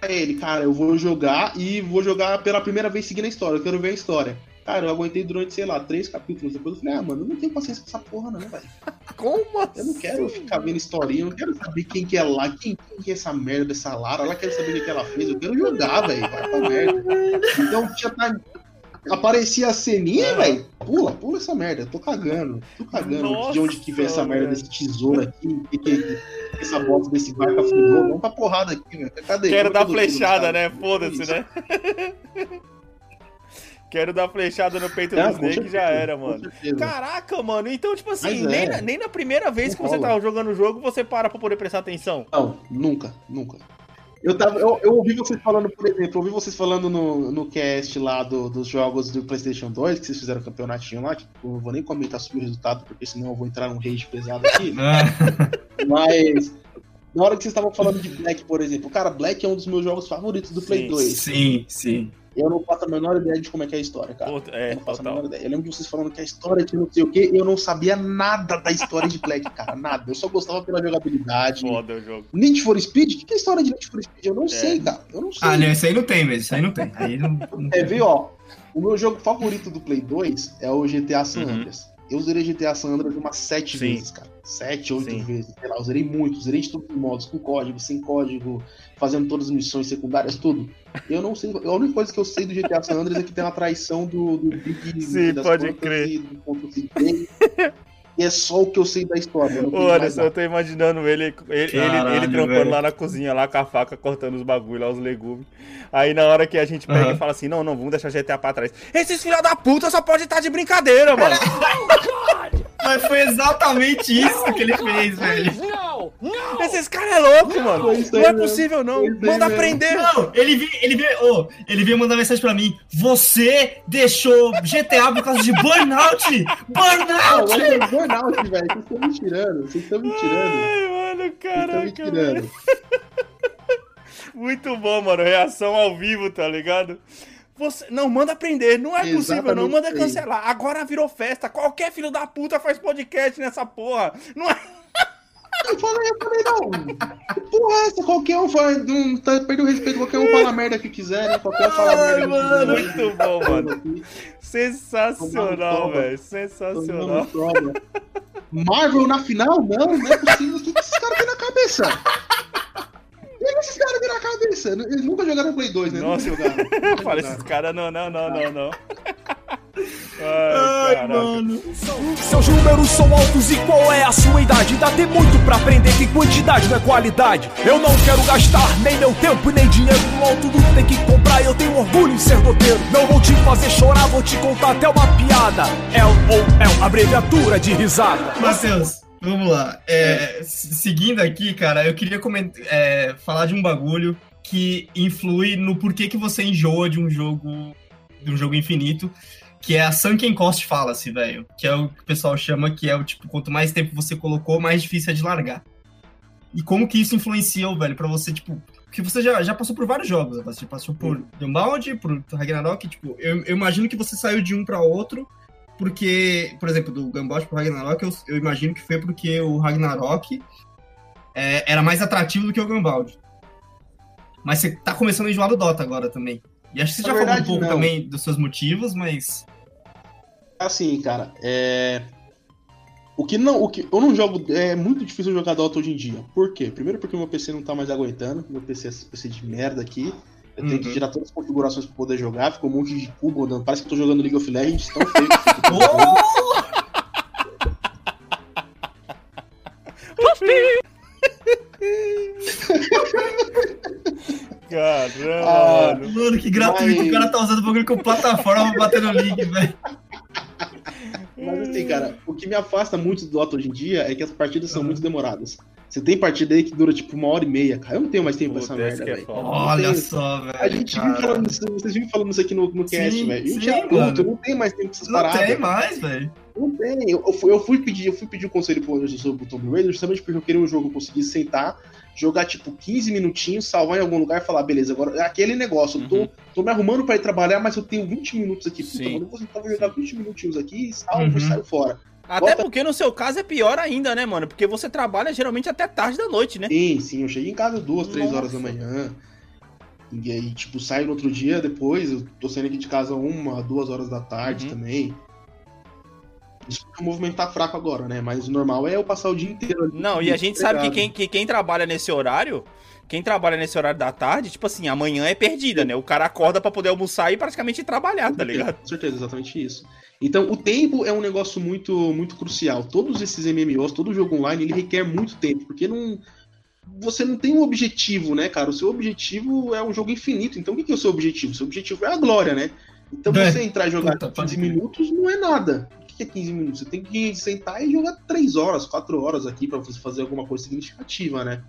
Aí ele, cara, eu vou jogar e vou jogar pela primeira vez seguindo a história, eu quero ver a história. Cara, eu aguentei durante, sei lá, três capítulos. Depois eu falei, ah, mano, eu não tenho paciência com essa porra, não, velho. Como assim? Eu não quero ficar vendo historinha, eu não quero saber quem que é lá, quem, quem que é essa merda dessa Lara, ela quer saber o que ela fez, eu quero jogar, velho. Vai pra merda. Então tinha tá. Aparecia a ceninha, velho. Pula, pula essa merda. Eu tô cagando. Tô cagando. Nossa, de onde que vem essa merda desse tesouro aqui? Que, que, essa bosta desse barco afundou? Vamos pra porrada aqui, velho. Cadê? Quero é dar flechada, né? Foda-se, Isso. né? Quero dar flechada no peito do Snake e já era, mano. Caraca, mano. Então, tipo assim, Mas nem, é. na, nem na primeira vez que você tava jogando o jogo, você para pra poder prestar atenção. Não, nunca, nunca. Eu, tava, eu, eu ouvi vocês falando, por exemplo, eu ouvi vocês falando no, no cast lá do- dos jogos do PlayStation 2, que vocês fizeram campeonatinho lá, que eu não vou nem comentar sobre o resultado, porque senão eu vou entrar num rage pesado aqui. Ah, Mas na hora que vocês estavam falando de Black, por exemplo, cara, Black é um dos meus jogos favoritos do Play Sim, 2. sim, sim. Eu não faço a menor ideia de como é que é a história, cara. Puta, é, eu não faço a total. menor ideia. Eu lembro de vocês falando que a história de não sei o que, eu não sabia nada da história de Black, cara. Nada. Eu só gostava pela jogabilidade. Foda o jogo. Need for Speed? O que que é a história de Need for Speed? Eu não É. sei, cara. Eu não sei. Ah, não, isso aí não tem mesmo. Isso aí não tem. Aí não, não É, viu, ó. O meu jogo favorito do Play 2 é o GTA San Uhum. Andreas. Eu zerei GTA San Andreas umas sete Sim. vezes, cara. Sete, oito Sim. vezes. Sei lá, eu zerei muito. Zerei de todos os modos, com código, sem código, fazendo todas as missões secundárias, tudo. Eu não sei. A única coisa que eu sei do GTA San Andreas é que tem uma traição do, do Big Sim, das pode crer. E, do ponto. E é só o que eu sei da história. Ô, Anderson, eu tô imaginando ele, ele, ele, Caralho, ele trampando velho. lá na cozinha, lá com a faca, cortando os bagulho lá, os legumes. Aí na hora que a gente pega Aham. e fala assim, não, não, vamos deixar GTA pra trás. Esses filha da puta só pode estar de brincadeira, mano. Mas foi exatamente isso que ele fez, velho. Esses caras é louco, mano. Isso aí Não é possível, não. Manda mesmo. aprender. Não, ele veio, ele veio, ô, ele veio mandar mensagem pra mim. Você deixou GTA por causa de burnout! Não, Burnout! mas é burnout, velho. Vocês estão me tirando. Vocês estão me tirando. Ai, mano, Vocês estão me caraca, tirando. Muito bom, mano. Reação ao vivo, tá ligado? Você... Não, manda aprender. Não é possível, não. Exatamente Manda cancelar. Agora virou festa. Qualquer filho da puta faz podcast nessa porra. Não é. Eu falei, eu falei, não. Porra é essa? Qualquer um faz. Não, tá, perde o respeito, qualquer um fala a merda que quiser, né? Qualquer um fala a merda que mano, quiser. muito bom, mano. Sensacional, velho. Sensacional. Marvel na final? Não, não é possível. O que esses caras têm na cabeça? Que, que esses caras têm na cabeça? Eles nunca jogaram Play 2, né? Nossa. Nunca jogaram. Fala esses caras, não, não, não, não, não. Ai, Ai, mano. Seus números são altos e qual é a sua idade? Ainda tem muito pra aprender que quantidade não é qualidade. Eu não quero gastar nem meu tempo e nem dinheiro no alto do tem que comprar. Eu tenho orgulho em ser doteiro. Não vou te fazer chorar, vou te contar até uma piada. L-O-L, abreviatura de risada. Matheus, vamos lá. É, seguindo aqui, cara, eu queria coment- é, falar de um bagulho que influi no porquê que você enjoa de um jogo de um jogo infinito, que é a sunken cost fallacy, velho. Que é o que o pessoal chama que é o tipo, quanto mais tempo você colocou, mais difícil é de largar. E como que isso influenciou, velho, pra você, tipo, que você já, já passou por vários jogos, você passou por Gunbound, por Ragnarok, tipo, eu, eu imagino que você saiu de um pra outro porque, por exemplo, do Gunbound pro Ragnarok, eu, eu imagino que foi porque o Ragnarok é, era mais atrativo do que o Gunbound. Mas você tá começando a enjoar do Dota agora também. E acho que você Na já falou um verdade, pouco não. também dos seus motivos, mas. Assim, cara, é. O que não. O que... Eu não jogo. É muito difícil jogar Dota hoje em dia. Por quê? Primeiro porque meu PC não tá mais aguentando. Meu PC é esse PC de merda aqui. Eu tenho Uhum. que tirar todas as configurações pra poder jogar. Ficou um monte de cubo andando. Parece que eu tô jogando League of Legends. Tão feio que fica. Caramba, Ah, mano. Mano, que gratuito. Mas- O cara tá usando o bagulho como plataforma pra bater no link, velho. Mas assim, cara, o que me afasta muito do Dota hoje em dia é que as partidas são muito demoradas. Você tem partida aí que dura tipo uma hora e meia, cara. Eu não tenho mais tempo pra essa merda, é velho. foda. Olha tem- só, velho. A gente vive cara. falando isso, vocês vivem falando isso aqui no, no cast, velho. Eu já adulto, não tenho mais tempo pra essas Não paradas. tem mais, velho. Não tem. Eu, eu fui, eu fui pedir, eu fui pedir o conselho pro Anderson sobre o Tomb Raider justamente porque eu queria um jogo que eu conseguisse sentar, jogar tipo 15 minutinhos, salvar em algum lugar e falar, beleza, agora é aquele negócio, eu tô, Uhum. tô me arrumando pra ir trabalhar, mas eu tenho 20 minutos aqui. Puta, Sim. mano, eu vou sentar, vou jogar 20 minutinhos aqui, salvo Uhum. e saio fora. Até Bota- porque no seu caso é pior ainda, né, mano? Porque você trabalha geralmente até tarde da noite, né? Sim, sim, eu cheguei em casa duas, três Nossa. horas da manhã. E aí, tipo, saio no outro dia depois, eu tô saindo aqui de casa uma, duas horas da tarde Uhum. também. Isso porque o movimento tá fraco agora, né? Mas o normal é eu passar o dia inteiro ali. Não, e a gente sabe que quem, que quem trabalha nesse horário, quem trabalha nesse horário da tarde, tipo assim, amanhã é perdida, né? O cara acorda pra poder almoçar e praticamente trabalhar, tá ligado? Com certeza, exatamente isso. Então, o tempo é um negócio muito, muito crucial. Todos esses MMOs, todo jogo online, ele requer muito tempo, porque não. Você não tem um objetivo, né, cara? O seu objetivo é um jogo infinito. Então, o que é o seu objetivo? O seu objetivo é a glória, né? Então, É. você entrar e jogar Puta, pode 15 crer. minutos não é nada. O que é 15 minutos? Você tem que sentar e jogar 3 horas, 4 horas aqui pra você fazer alguma coisa significativa, né?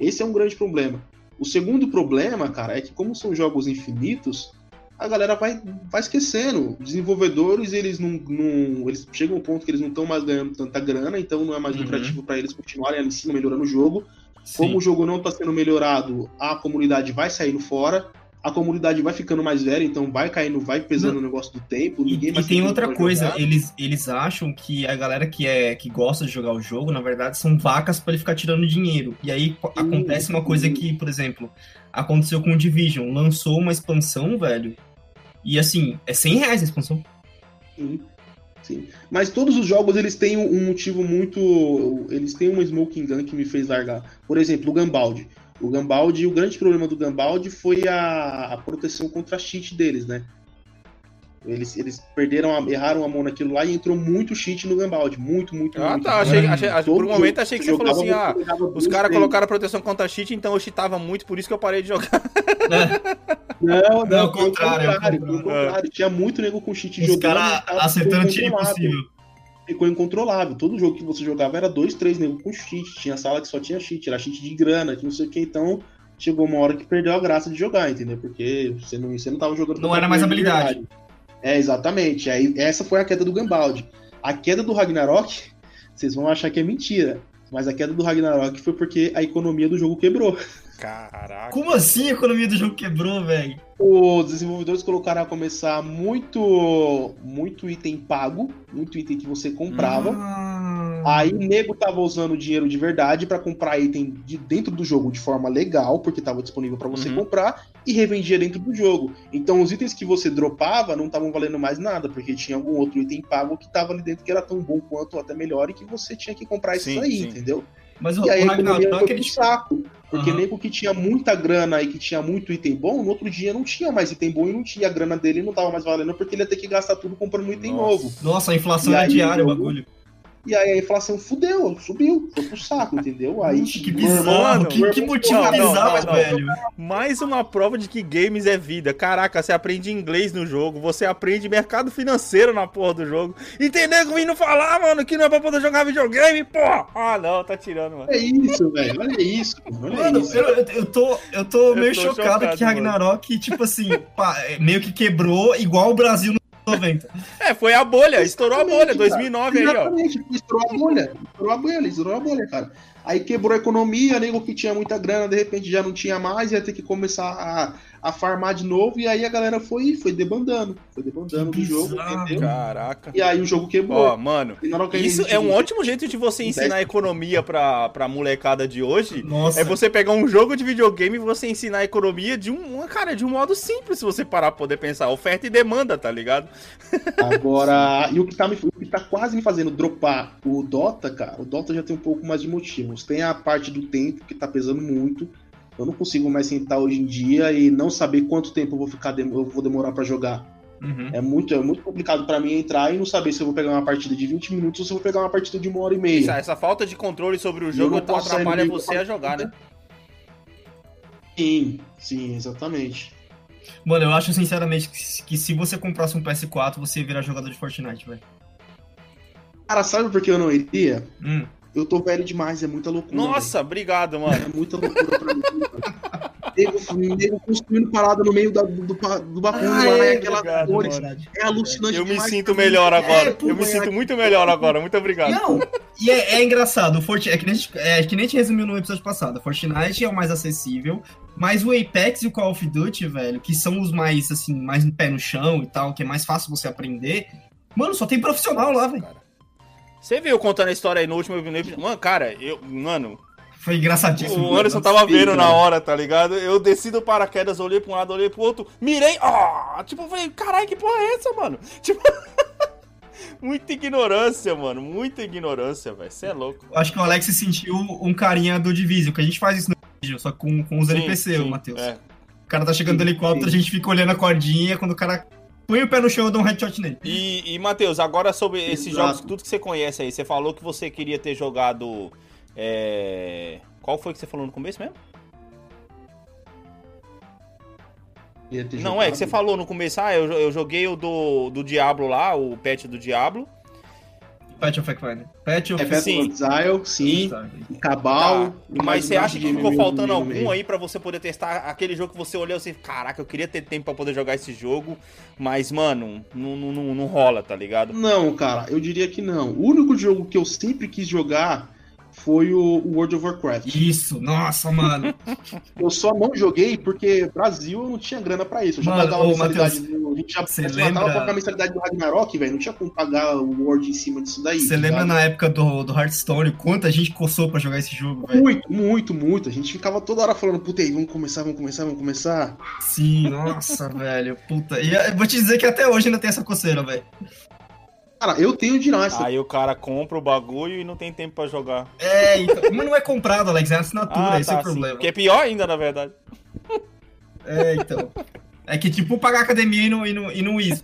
Esse é um grande problema. O segundo problema, cara, é que como são jogos infinitos, a galera vai, vai esquecendo. Desenvolvedores, eles não, não- Eles chegam ao ponto que eles não estão mais ganhando tanta grana, então não é mais Uhum. lucrativo pra eles continuarem ali em cima melhorando o jogo. Sim. Como o jogo não tá sendo melhorado, a comunidade vai saindo fora. A comunidade vai ficando mais velha, então vai caindo, vai pesando Não. o negócio do tempo. E, Ninguém e mais tem outra coisa, jogar. eles, eles acham que a galera que, é, que gosta de jogar o jogo, na verdade, são vacas pra ele ficar tirando dinheiro. E aí acontece uma coisa que, por exemplo, aconteceu com o Division, lançou uma expansão, velho, e assim, é 100 reais a expansão. Sim, sim. Mas todos os jogos eles têm um um motivo muito. Eles têm uma smoking gun que me fez largar. Por exemplo, o Gambaldi. O Gambaldi, o grande problema do Gambaldi foi a, a proteção contra cheat deles, né? Eles, eles perderam, a- erraram a mão naquilo lá e entrou muito cheat no Gambaldi. Muito, muito, Ah, muito. tá. Achei, achei, Todo por um momento achei que você falou assim: ah, os caras colocaram proteção contra cheat, então eu cheatava muito, por isso que eu parei de jogar. Não, Não, não, contrário, contrário. contrário. contrário. Tinha muito nego com cheat Os jogando. caras e tava acertando tiro impossível. Ficou incontrolável. Todo jogo que você jogava era dois, três nego com cheat. Tinha sala que só tinha cheat, era cheat de grana, que não sei o que. Então chegou uma hora que perdeu a graça de jogar, entendeu? Porque você não, você não tava jogando. Não era mais habilidade. É, exatamente. Aí essa foi a queda do Gambaldi. A queda do Ragnarok, vocês vão achar que é mentira. Mas a queda do Ragnarok foi porque a economia do jogo quebrou. Caraca. Como assim a economia do jogo quebrou, velho? Os desenvolvedores colocaram a começar muito muito item pago, muito item que você comprava. Ah, Aí o nego tava usando dinheiro de verdade pra comprar item de dentro do jogo de forma legal, porque tava disponível pra você Uhum. comprar, e revendia dentro do jogo. Então os itens que você dropava não estavam valendo mais nada, porque tinha algum outro item pago que tava ali dentro que era tão bom quanto ou até melhor e que você tinha que comprar Sim, aí, sim. entendeu? Mas o, E aí o Ragnarok, ele, saco. Porque Aham. nego que tinha muita grana e que tinha muito item bom, no outro dia não tinha mais item bom e não tinha a grana dele não tava mais valendo porque ele ia ter que gastar tudo comprando um item Nossa. novo. Nossa, a inflação E é aí, diária, o bagulho. E aí a inflação fudeu, subiu, foi pro saco, entendeu? Aí que irmão- bizarro, mano, que, meu que irmão- motivo Não, não, bizarro, não, não. velho. Mais uma prova de que games é vida. Caraca, você aprende inglês no jogo, você aprende mercado financeiro na porra do jogo. E tem nego vindo falar, mano, que não é pra poder jogar videogame, porra! Ah, não, tá tirando, mano. Olha isso, velho. Olha isso, mano. Olha Mano, isso. eu, eu- eu tô, eu tô meio tô chocado, chocado, que Ragnarok, tipo assim, pá, é, meio que quebrou igual o Brasil 90. É, foi a bolha, estourou a bolha, Exatamente, 2009 aí, ó. Exatamente, estourou a bolha. Estourou a bolha, estourou a bolha, cara. Aí quebrou a economia, nego que tinha muita grana, de repente já não tinha mais, ia ter que começar a, a farmar de novo, e aí a galera foi, foi debandando. Foi debandando Que do jogo, entendeu? Caraca. E aí o jogo quebrou. Ó, mano, isso gente- é um ótimo jeito de você ensinar economia pra, pra molecada de hoje. Nossa, É você pegar um jogo de videogame e você ensinar a economia de um, cara, de um modo simples, se você parar pra poder pensar. Oferta e demanda, tá ligado? Agora, e o que, tá me, tá quase me fazendo dropar o Dota, cara, o Dota já tem um pouco mais de motivos. Tem a parte do tempo, que tá pesando muito. Eu não consigo mais sentar hoje em dia e não saber quanto tempo eu vou ficar eu vou demorar pra jogar. Uhum. É muito, é muito complicado pra mim entrar e não saber se eu vou pegar uma partida de 20 minutos ou se eu vou pegar uma partida de uma hora e Essa, meia. essa falta de controle sobre o jogo sair atrapalha você da a jogar, né? Sim, sim, exatamente. Mano, eu acho sinceramente que, que se você comprasse um PS4, você ia virar jogador de Fortnite, velho. Cara, sabe por que eu não iria? Hum. Eu tô velho demais, é muita loucura. Nossa, obrigado, velho. mano. É muita loucura pra mim. nego, construindo parada no meio da, do, do, do bagulho Ah, lá, é, aquelas obrigado, cores. mano. É alucinante Eu me demais sinto melhor agora. É, pô, Eu me mas sinto é- muito melhor agora. Muito obrigado. Não, e é, é engraçado, o Fortnite, é que, nem, a gente- é que nem a gente resumiu no episódio passado, Fortnite é o mais acessível, mas o Apex e o Call of Duty, velho, que são os mais, assim, mais em pé no chão e tal, que é mais fácil você aprender, mano, só tem profissional lá, velho. Você viu contando a história aí no último episódio? Mano, cara, eu. Mano, Foi engraçadíssimo. o Anderson tava vendo na hora, tá ligado? Eu desci do paraquedas, olhei pra um lado, olhei pro outro, mirei. ó, tipo, eu falei, caralho, que porra é essa, mano? Tipo. muita ignorância, mano. Muita ignorância, velho. Você é louco. Acho que o Alex se sentiu um carinha do Division, que a gente faz isso no vídeo, só com, com os Sim, NPC, sim, o Matheus. é. O cara tá chegando do Sim, helicóptero, a sim. gente fica olhando a cordinha, quando o cara põe o pé no chão, eu dou um headshot nele. E, e Matheus, agora sobre esses Exato. jogos, tudo que você conhece aí, você falou que você queria ter jogado. é, Qual foi que você falou no começo mesmo? Não, é que jogado. você falou no começo, ah, eu, eu joguei o do, do Diablo lá, o patch do Diablo. Path of Exile. Path of É Sim. of Exile, sim. Cabal. Tá, Mas você acha que ficou faltando algum aí pra você poder testar aquele jogo que você olhou assim, caraca, eu queria ter tempo pra poder jogar esse jogo, mas, mano, não, não, não, não rola, tá ligado? Não, cara, eu diria que não. O único jogo que eu sempre quis jogar foi o World of Warcraft. Isso, nossa, mano. eu só não joguei porque Brasil não tinha grana pra isso. Eu já mano, pagava ô, mensalidade. Mateus, a gente já, você lembra... pagando a mensalidade do Ragnarok, velho. Não tinha como pagar o World em cima disso daí. Você lembra na época do, do Hearthstone quanta gente coçou pra jogar esse jogo, velho? Muito, muito, muito. A gente ficava toda hora falando, puta aí, vamos começar, vamos começar, vamos começar. Sim, nossa, velho. Puta. E eu vou te dizer que até hoje ainda tem essa coceira, velho. Cara, eu tenho de nós. Aí o cara compra o bagulho e não tem tempo pra jogar. É, então, mas não é comprado, Alex, é assinatura, Ah, esse tá, é o problema. sim. Que é pior ainda, na verdade. É, então. É que tipo pagar academia e não, e não, e não isso.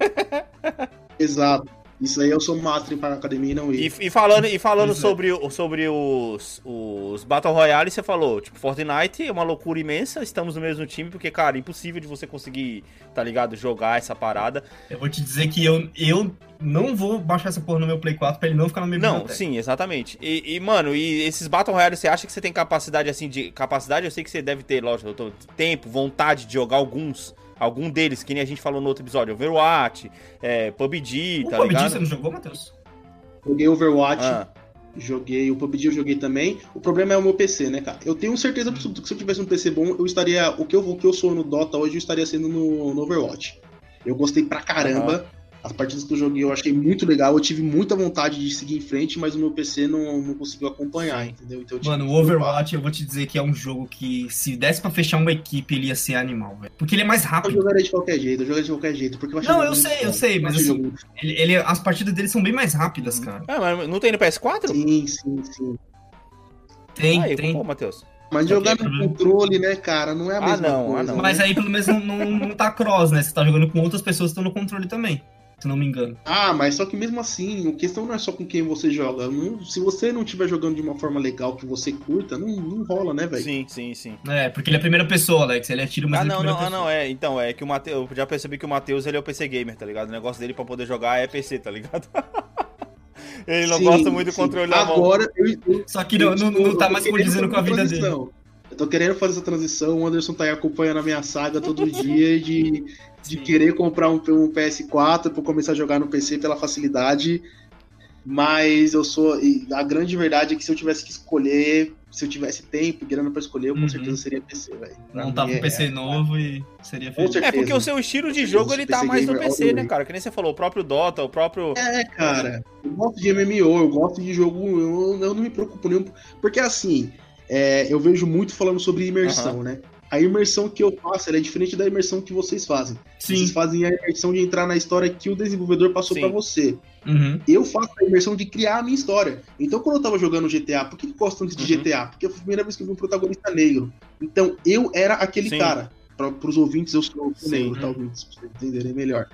Exato. Isso aí eu sou master para academia e não E, ir. e falando, e falando é. sobre, sobre os, os Battle Royale, você falou, tipo, Fortnite é uma loucura imensa, estamos no mesmo time, porque, cara, impossível de você conseguir, tá ligado, jogar essa parada. Eu vou te dizer que eu, eu não vou baixar essa porra no meu Play 4 pra ele não ficar na minha Não, biblioteca. sim, exatamente. E, e, mano, e esses Battle Royale, você acha que você tem capacidade, assim, de... Capacidade, eu sei que você deve ter, lógico, eu tô- tempo, vontade de jogar alguns... Algum deles, que nem a gente falou no outro episódio, Overwatch, é, PUBG, O tá PUBG ligado? você não jogou, Matheus? Joguei Overwatch, Ah, joguei o PUBG, eu joguei também. O problema é o meu PC, né, cara? Eu tenho certeza absoluta que se eu tivesse um PC bom, eu estaria. O que eu, o que eu sou no Dota hoje, eu estaria sendo no, no Overwatch. Eu gostei pra caramba. As partidas que eu joguei eu achei muito legal. Eu tive muita vontade de seguir em frente, mas o meu PC não, não conseguiu acompanhar, entendeu? Então, eu Mano, o Overwatch, eu vou te dizer que é um jogo que, se desse pra fechar uma equipe, ele ia ser animal, velho. Porque ele é mais Eu rápido. jogaria de qualquer jeito, eu jogaria de qualquer jeito. Porque eu achei Não, eu sei, eu sei, mas assim, ele Ele, as partidas dele são bem mais rápidas, cara. Ah, mas não tem no PS4? Sim, sim, sim. Tem, Aí, tem. pô, Matheus. Mas jogar no controle, né, cara, não é a Ah, mesma não, ah, coisa. não. Mas aí pelo menos não, não, não tá cross, né? Você tá jogando com outras pessoas que estão no controle também. Se não me engano. Ah, mas só que mesmo assim, a questão não é só com quem você joga. Não- se você não estiver jogando de uma forma legal que você curta, não, não rola, né, velho? Sim, sim, sim. É, porque ele é a primeira pessoa, Alex. Ele atira, mas Ah, ele é a não, primeira não, ah, não, é. Então, é que o Matheus. Eu já percebi que o Matheus ele é o PC gamer, tá ligado? O negócio dele pra poder jogar é PC, tá ligado? ele não Sim, gosta muito do sim. controle na mão. Agora, eu, eu, Só que não, não, não tá eu tô mais condizendo com a vida dele. Eu tô querendo fazer essa transição, o Anderson tá aí acompanhando a minha saga todo dia de, de Sim. querer comprar um, um PS4 pra começar a jogar no PC pela facilidade. Mas eu sou. e A grande verdade é que se eu tivesse que escolher, se eu tivesse tempo e grana pra escolher, eu com Uhum. certeza seria PC, velho. Tava mim com é- PC novo e seria Com feliz. certeza. É porque o seu estilo de jogo ele tá PC mais no gamer PC, né, cara? Que nem você falou, o próprio Dota, o próprio. É, cara, eu gosto de MMO, eu gosto de jogo, eu, eu não me preocupo nenhum. Porque assim, é, eu vejo muito falando sobre imersão, né? A imersão que eu faço é diferente da imersão que vocês fazem. Vocês Sim. fazem a imersão de entrar na história que o desenvolvedor passou pra você. Uhum. Eu faço a imersão de criar a minha história. Então, quando eu tava jogando GTA, por que eu gosto tanto de Uhum. GTA? Porque foi a primeira vez que eu vi um protagonista negro. Então, eu era aquele Sim. cara. Pra, pros ouvintes, eu sou Sim. negro, tá, ouvintes? Pra vocês entenderem melhor.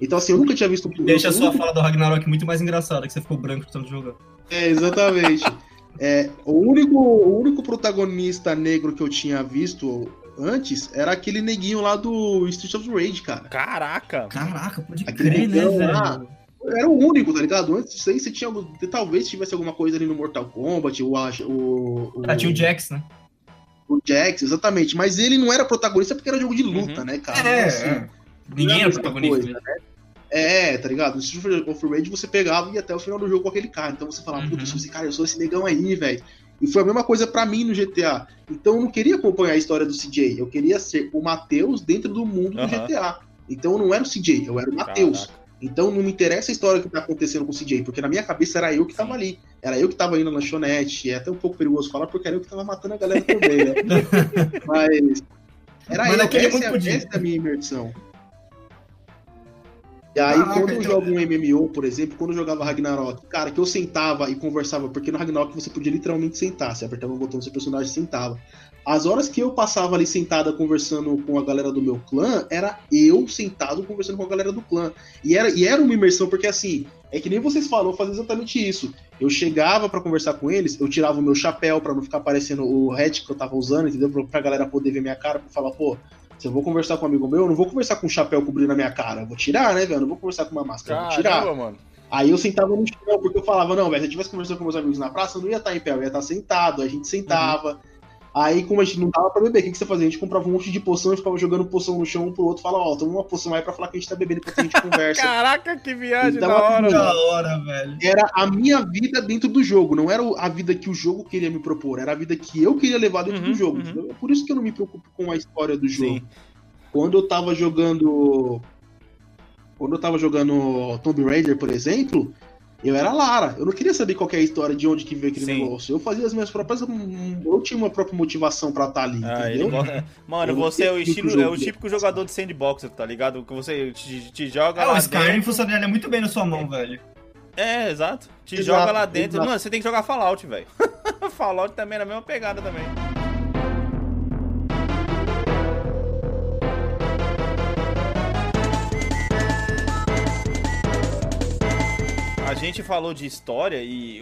Então, assim, eu nunca tinha visto um Deixa a eu sua nunca fala do Ragnarok muito mais engraçada, que você ficou branco de tanto jogar. É, exatamente. É, o, único, o único protagonista negro que eu tinha visto antes era aquele neguinho lá do Street of Rage, cara. Caraca! Caraca, pode Aquele crer, né, velho? lá. Era o único, tá ligado? Antes disso aí, você tinha. Talvez tivesse alguma coisa ali no Mortal Kombat, o, o, o, Ah, tinha o Jax, né? o Jax, exatamente. Mas ele não era protagonista porque era jogo de luta, Uhum. né, cara? É, Então, assim, é. Ninguém é era mesma protagonista. coisa, É, tá ligado? No Street of Rage você pegava e ia até o final do jogo com aquele cara. Então você falava, Uhum. puta, esse cara, eu sou esse negão aí, velho. E foi a mesma coisa pra mim no GTA. Então eu não queria acompanhar a história do CJ. Eu queria ser o Matheus dentro do mundo do Aham. GTA. Então eu não era o CJ, eu era o Matheus. Então não me interessa a história que tá acontecendo com o CJ, porque na minha cabeça era eu que tava ali. Era eu que tava indo na lanchonete. É até um pouco perigoso falar, porque era eu que tava matando a galera também, né? Mas. Era Mas eu, essa, é, essa é a minha imersão. E aí, Caraca, quando eu então- jogo um MMO, por exemplo, quando eu jogava Ragnarok, cara, que eu sentava e conversava, porque no Ragnarok você podia literalmente sentar, você apertava o botão do seu personagem sentava. As horas que eu passava ali sentada conversando com a galera do meu clã, era eu sentado conversando com a galera do clã. E era, e era uma imersão, porque assim, é que nem vocês falam, eu fazia exatamente isso. Eu chegava pra conversar com eles, eu tirava o meu chapéu pra não ficar parecendo o hat que eu tava usando, entendeu? Pra, pra galera poder ver minha cara, pra falar, pô, se eu vou conversar com um amigo meu, eu não vou conversar com um chapéu cobrindo a minha cara. Eu vou tirar, né, velho? Eu não vou conversar com uma máscara, eu vou tirar. Caramba, mano. Aí eu sentava no chão, porque eu falava, não, velho, se eu tivesse conversando com meus amigos na praça, eu não ia estar em pé, eu ia estar sentado. Aí a gente sentava. Aí, como a gente não dava pra beber, o que, que você fazia? A gente comprava um monte de poção e ficava jogando poção no chão um pro outro. Fala, ó, toma uma poção aí pra falar que a gente tá bebendo enquanto a gente conversa. Caraca, que viagem Então, da hora. Da hora, velho. era a minha vida dentro do jogo, não era a vida que o jogo queria me propor, era a vida que eu queria levar dentro Uhum, do jogo. uhum. É por isso que eu não me preocupo com a história do jogo. Sim. Quando eu tava jogando. Quando eu tava jogando Tomb Raider, por exemplo, eu era Lara. Eu não queria saber qual que é a história de onde que veio aquele Sim. negócio. Eu fazia as minhas próprias. hum, Eu tinha uma própria motivação pra estar ali, Ah, entendeu? gosta- Mano, Eu você é o sei estilo, que é o é. típico jogador de sandbox, tá ligado? Que você te, te joga É, lá o Skyrim dentro. funcionaria muito bem na sua mão, velho. É, exato. Te Exato, joga lá dentro. exato. Mano, você tem que jogar Fallout, velho. Fallout também é na mesma pegada também. Gente falou de história e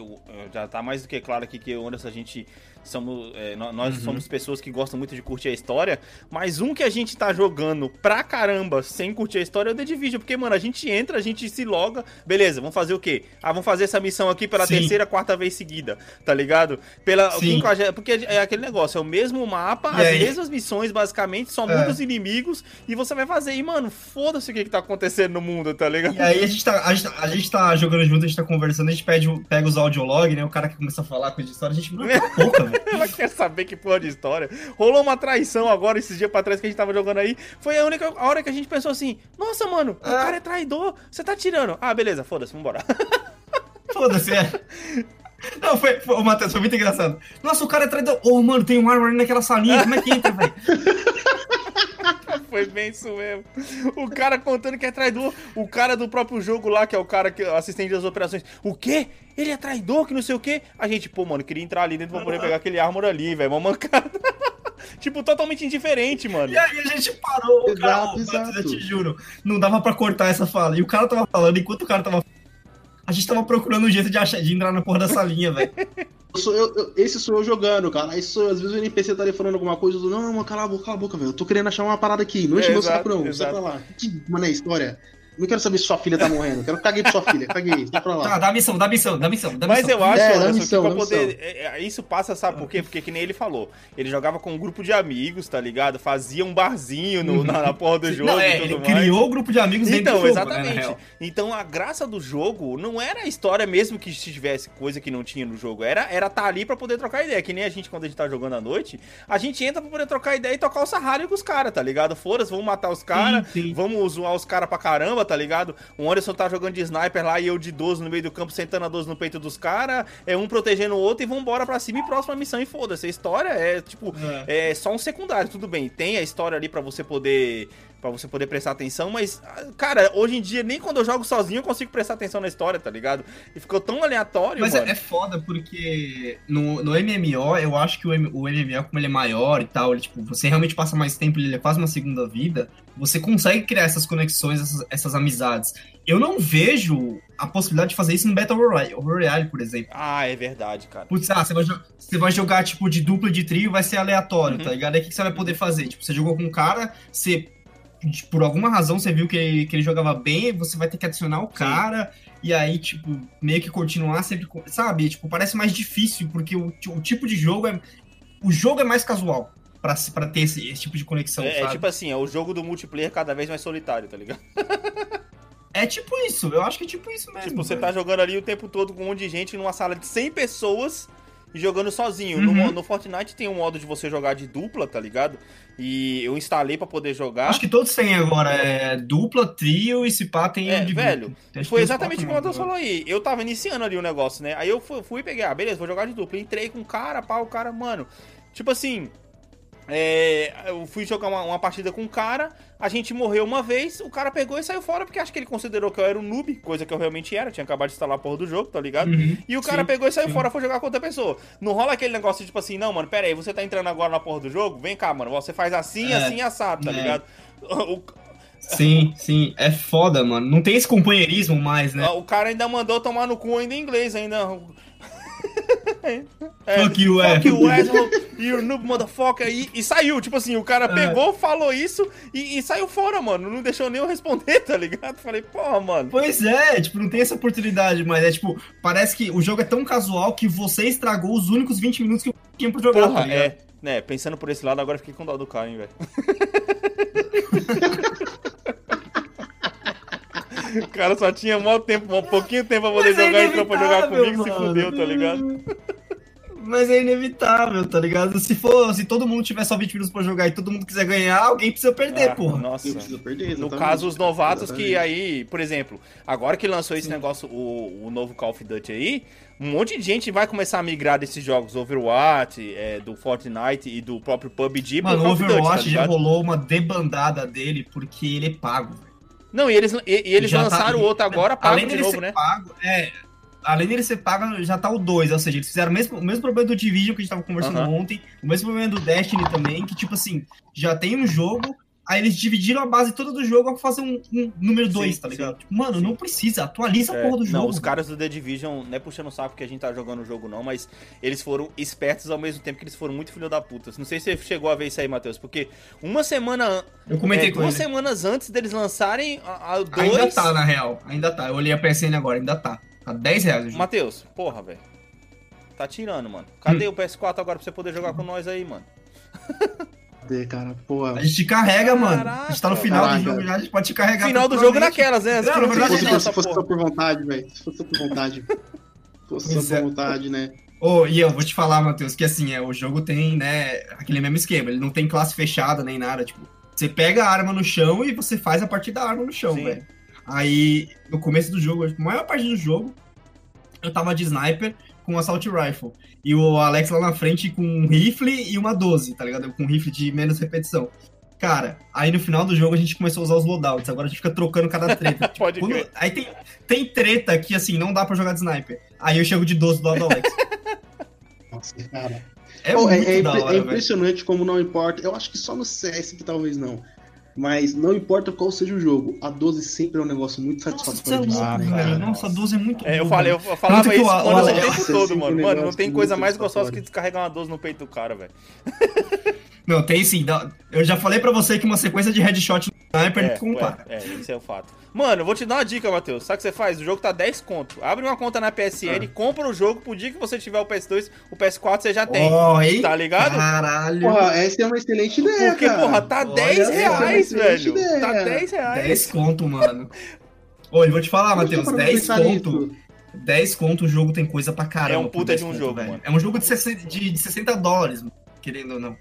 já tá mais do que claro aqui que o Anderson, a gente somos, é, nó- nós Uhum. somos pessoas que gostam muito de curtir a história, mas um que a gente tá jogando pra caramba sem curtir a história é o The Division, porque, mano, a gente entra, a gente se loga, beleza, vamos fazer o quê? Ah, vamos fazer essa missão aqui pela Sim. terceira, quarta vez seguida, tá ligado? Pela Sim. porque é aquele negócio, é o mesmo mapa, E as aí? mesmas missões, basicamente, só É. mudam os inimigos e você vai fazer. E, mano, foda-se o que, que tá acontecendo no mundo, tá ligado? E aí a gente, tá, a, gente, a gente tá jogando junto, a gente tá conversando, a gente pede, pega os audiolog, né? O cara que começa a falar coisa de história, a gente não cala a boca, velho. Ela quer saber que porra de história. Rolou uma traição agora, esses dias pra trás que a gente tava jogando aí. Foi a única hora que a gente pensou assim: Nossa, mano, o É. cara é traidor. Você tá tirando. Ah, beleza, foda-se, vambora. Foda-se, é. Não, foi, foi, ô, Matheus, foi muito engraçado. Nossa, o cara é traidor. Ô, mano, tem um armor ali naquela salinha, como é que entra, velho? Foi bem isso mesmo. O cara contando que é traidor. O cara do próprio jogo lá, que é o cara que assistente das operações. O quê? Ele é traidor, que não sei o quê. A gente, pô, mano, queria entrar ali dentro pra poder pegar aquele armor ali, velho. Uma mancada. tipo, totalmente indiferente, mano. E aí a gente parou, o cara, Exato, eu exato. te juro, não dava pra cortar essa fala. E o cara tava falando, enquanto o cara tava a gente tava procurando um jeito de, achar, de entrar na porra da salinha, velho. Eu sou eu- eu- esse sou eu jogando, cara. Aí sou eu, às vezes o NPC tá ali falando alguma coisa, eu tô, não, cala a boca, cala a boca, velho. Eu tô querendo achar uma parada aqui. Não enche É, meu saco, não. Sai exato. pra lá. Que, mano, é história. Não quero saber se sua filha tá morrendo. Quero caguei pra sua filha. Caguei. Sai pra lá. Tá, dá missão, dá missão, dá missão, dá Mas missão. eu acho, É, Anderson, missão, que pra poder. é, é, Isso passa, sabe por quê? Porque que nem ele falou. Ele jogava com um grupo de amigos, tá ligado? Fazia um barzinho no- na, na porra do jogo Não, é, e ele mais. criou o grupo de amigos dentro Então, do jogo, né, exatamente. real. então a graça do jogo não era a história mesmo que se tivesse coisa que não tinha no jogo. Era era tá ali pra poder trocar ideia. Que nem a gente, quando a gente tá jogando à noite, a gente entra pra poder trocar ideia e tocar o sarralho com os caras, tá ligado? Foda-se, vamos matar os caras, vamos zoar os caras pra caramba, tá ligado? O Anderson tá jogando de sniper lá e eu de 12 no meio do campo, sentando a 12 no peito dos caras, é um protegendo o outro e vambora pra cima e próxima missão e foda-se. A história é, tipo, é só um secundário, tudo bem. Tem a história ali pra você poder para você poder prestar atenção, mas cara, hoje em dia nem quando eu jogo sozinho eu consigo prestar atenção na história, tá ligado? E ficou tão aleatório, Mas mano. é, é foda porque no, no MMO, eu acho que o, M- o MMO, como ele é maior e tal, ele, tipo, você realmente passa mais tempo, ele é quase uma segunda vida, você consegue criar essas conexões, essas, essas amizades. Eu não vejo a possibilidade de fazer isso no Battle Royale, Royale por exemplo. Ah, é verdade, cara. Putz, ah, você vai, você vai jogar, tipo, de dupla de trio, vai ser aleatório, Uhum. tá ligado? Aí o que, que você vai poder fazer? Tipo, você jogou com um cara, você... Por alguma razão você viu que ele, que ele jogava bem, você vai ter que adicionar o cara, e aí, tipo, meio que continuar sempre. Sabe? Tipo, parece mais difícil, porque o, o tipo de jogo é. O jogo é mais casual pra ter esse, esse tipo de conexão, É, é tipo assim, é o jogo do multiplayer cada vez mais solitário, tá ligado? É tipo isso, eu acho que é tipo isso mesmo. tipo, você velho. tá jogando ali o tempo todo com um monte de gente numa sala de 100 pessoas e jogando sozinho. Uhum. No, no Fortnite tem um modo de você jogar de dupla, tá ligado? E eu instalei pra poder jogar. Acho que todos têm agora, é dupla, trio e se pá tem É, de velho, Foi exatamente como o Matheus falou aí. Eu tava iniciando ali o negócio, né? Aí eu fui, fui peguei, ah, beleza, vou jogar de dupla. Entrei com o cara, pá, o cara, mano. Tipo assim. é, eu fui jogar uma, uma partida com o cara, a gente morreu uma vez, o cara pegou e saiu fora porque acho que ele considerou que eu era um noob, coisa que eu realmente era, tinha acabado de instalar a porra do jogo, tá ligado? Uhum, E o cara sim, pegou e saiu sim. fora, foi jogar com outra pessoa. Não rola aquele negócio tipo assim, não, mano, pera aí, você tá entrando agora na porra do jogo? Vem cá, mano, você faz assim, É, assim, assado, tá é. ligado? O, Sim, sim, é foda, mano. Não tem esse companheirismo mais, né? o cara ainda mandou tomar no cu ainda em inglês, ainda. É, Fuck you. Fuck you, asshole, you noob motherfucker. E, e saiu, tipo assim, o cara É. pegou, falou isso e, e saiu fora, mano. Não deixou nem eu responder, tá ligado? Falei, porra, mano. Pois é, tipo, não tem essa oportunidade, mas é tipo, parece que o jogo é tão casual que você estragou os únicos 20 minutos que eu tinha pra jogar, tá Porra, ligado? é. Né, pensando por esse lado, agora fiquei com dó do Caio, hein, velho. O cara só tinha mó tempo, um pouquinho tempo pra poder Mas é jogar e entrou pra jogar comigo e se mano. fudeu, tá ligado? Mas é inevitável, tá ligado? Se for, se todo mundo tiver só 20 minutos pra jogar e todo mundo quiser ganhar, alguém precisa perder, Ah, porra. Nossa. Eu preciso perder, No caso, os novatos que Exatamente. aí, por exemplo, agora que lançou esse negócio, o, o novo Call of Duty aí, um monte de gente vai começar a migrar desses jogos Overwatch, é, do Fortnite e do próprio PUBG Mano, o of Duty, tá Overwatch já rolou uma debandada dele porque ele é pago. Não, e eles, e, e eles Já tá- lançaram o outro agora pago Além de novo, ser né? pago, é. Além dele ser pago, já tá o 2. Ou seja, eles fizeram o mesmo, o mesmo problema do Division que a gente tava conversando Aham. ontem, o mesmo problema do Destiny também, que tipo assim, já tem um jogo, aí eles dividiram a base toda do jogo pra fazer um, um número 2, Sim, tá sim, ligado? Tipo, mano, sim. não precisa, atualiza a É, porra do não, jogo. os caras do The Division, não é puxando o saco que a gente tá jogando o jogo não, mas eles foram espertos ao mesmo tempo que eles foram muito filho da puta. Não sei se você chegou a ver isso aí, Matheus, porque uma semana, Eu comentei é, com duas ele. semanas antes deles lançarem a, a dois... Ainda tá, na real. Ainda tá. Eu olhei a PSN agora, ainda tá. Tá 10 reais jogo. Matheus, porra, velho. Tá tirando, mano. Cadê Hum. o PS4 agora pra você poder jogar com nós aí, mano? Cadê, cara? Pô, A gente te carrega, mano. A gente tá no Caraca, final do caraca. jogo já, a gente pode te carregar. Final do jogo naquelas, né? Não, não se fosse, se fosse só por vontade, velho. Se fosse só por vontade. Se fosse só por é. vontade, né? Ô, e eu vou te falar, Matheus, que assim, é, o jogo tem, né, aquele mesmo esquema. Ele não tem classe fechada nem nada. Tipo, você pega a arma no chão e você faz a partir da arma no chão, velho. Aí, no começo do jogo, a maior parte do jogo, eu tava de sniper com um assault rifle. E o Alex lá na frente com um rifle e uma 12, tá ligado? Com um rifle de menos repetição. Cara, aí no final do jogo a gente começou a usar os loadouts. Agora a gente fica trocando cada treta. Tipo, Pode quando-. Aí tem, tem treta que, assim, não dá pra jogar de sniper. Aí eu chego de 12 do lado do Alex. Nossa, cara. É Pô, muito é, da impre- hora, é impressionante como não importa. Eu acho que só no CS que talvez não. Mas não importa qual seja o jogo, a 12 sempre é um negócio muito Nossa, é satisfatório de louco, jogar, velho. cara. Nossa, a 12 é muito É, eu falei, eu falava isso o- tempo Esse todo, é mano. um Mano, não negócio tem muito coisa mais gostosa que descarregar uma 12 no peito do cara, velho. Não, tem sim. Eu já falei pra você que uma sequência de headshot sniper É, não compara. é, é, isso é o fato. Mano, eu vou te dar uma dica, Matheus. Sabe o que você faz? O jogo tá 10 conto. Abre uma conta na PSN, Ah. compra o jogo pro dia que você tiver o PS2, o PS4 você já tem. Ó, hein? Tá ligado? Caralho. Porra, essa é uma excelente ideia, Porque, cara. porra, tá Olha, 10 essa é uma reais, excelente velho. ideia. Tá 10 reais. 10 conto, mano. Ô, eu vou te falar, Eu Matheus, tô parando pra 10 pensar conto. nisso. 10 conto o jogo tem coisa pra caramba. É um puta 10 de um conto, jogo, velho. mano. É um jogo de 60, de, de 60 dólares, mano, querendo ou não.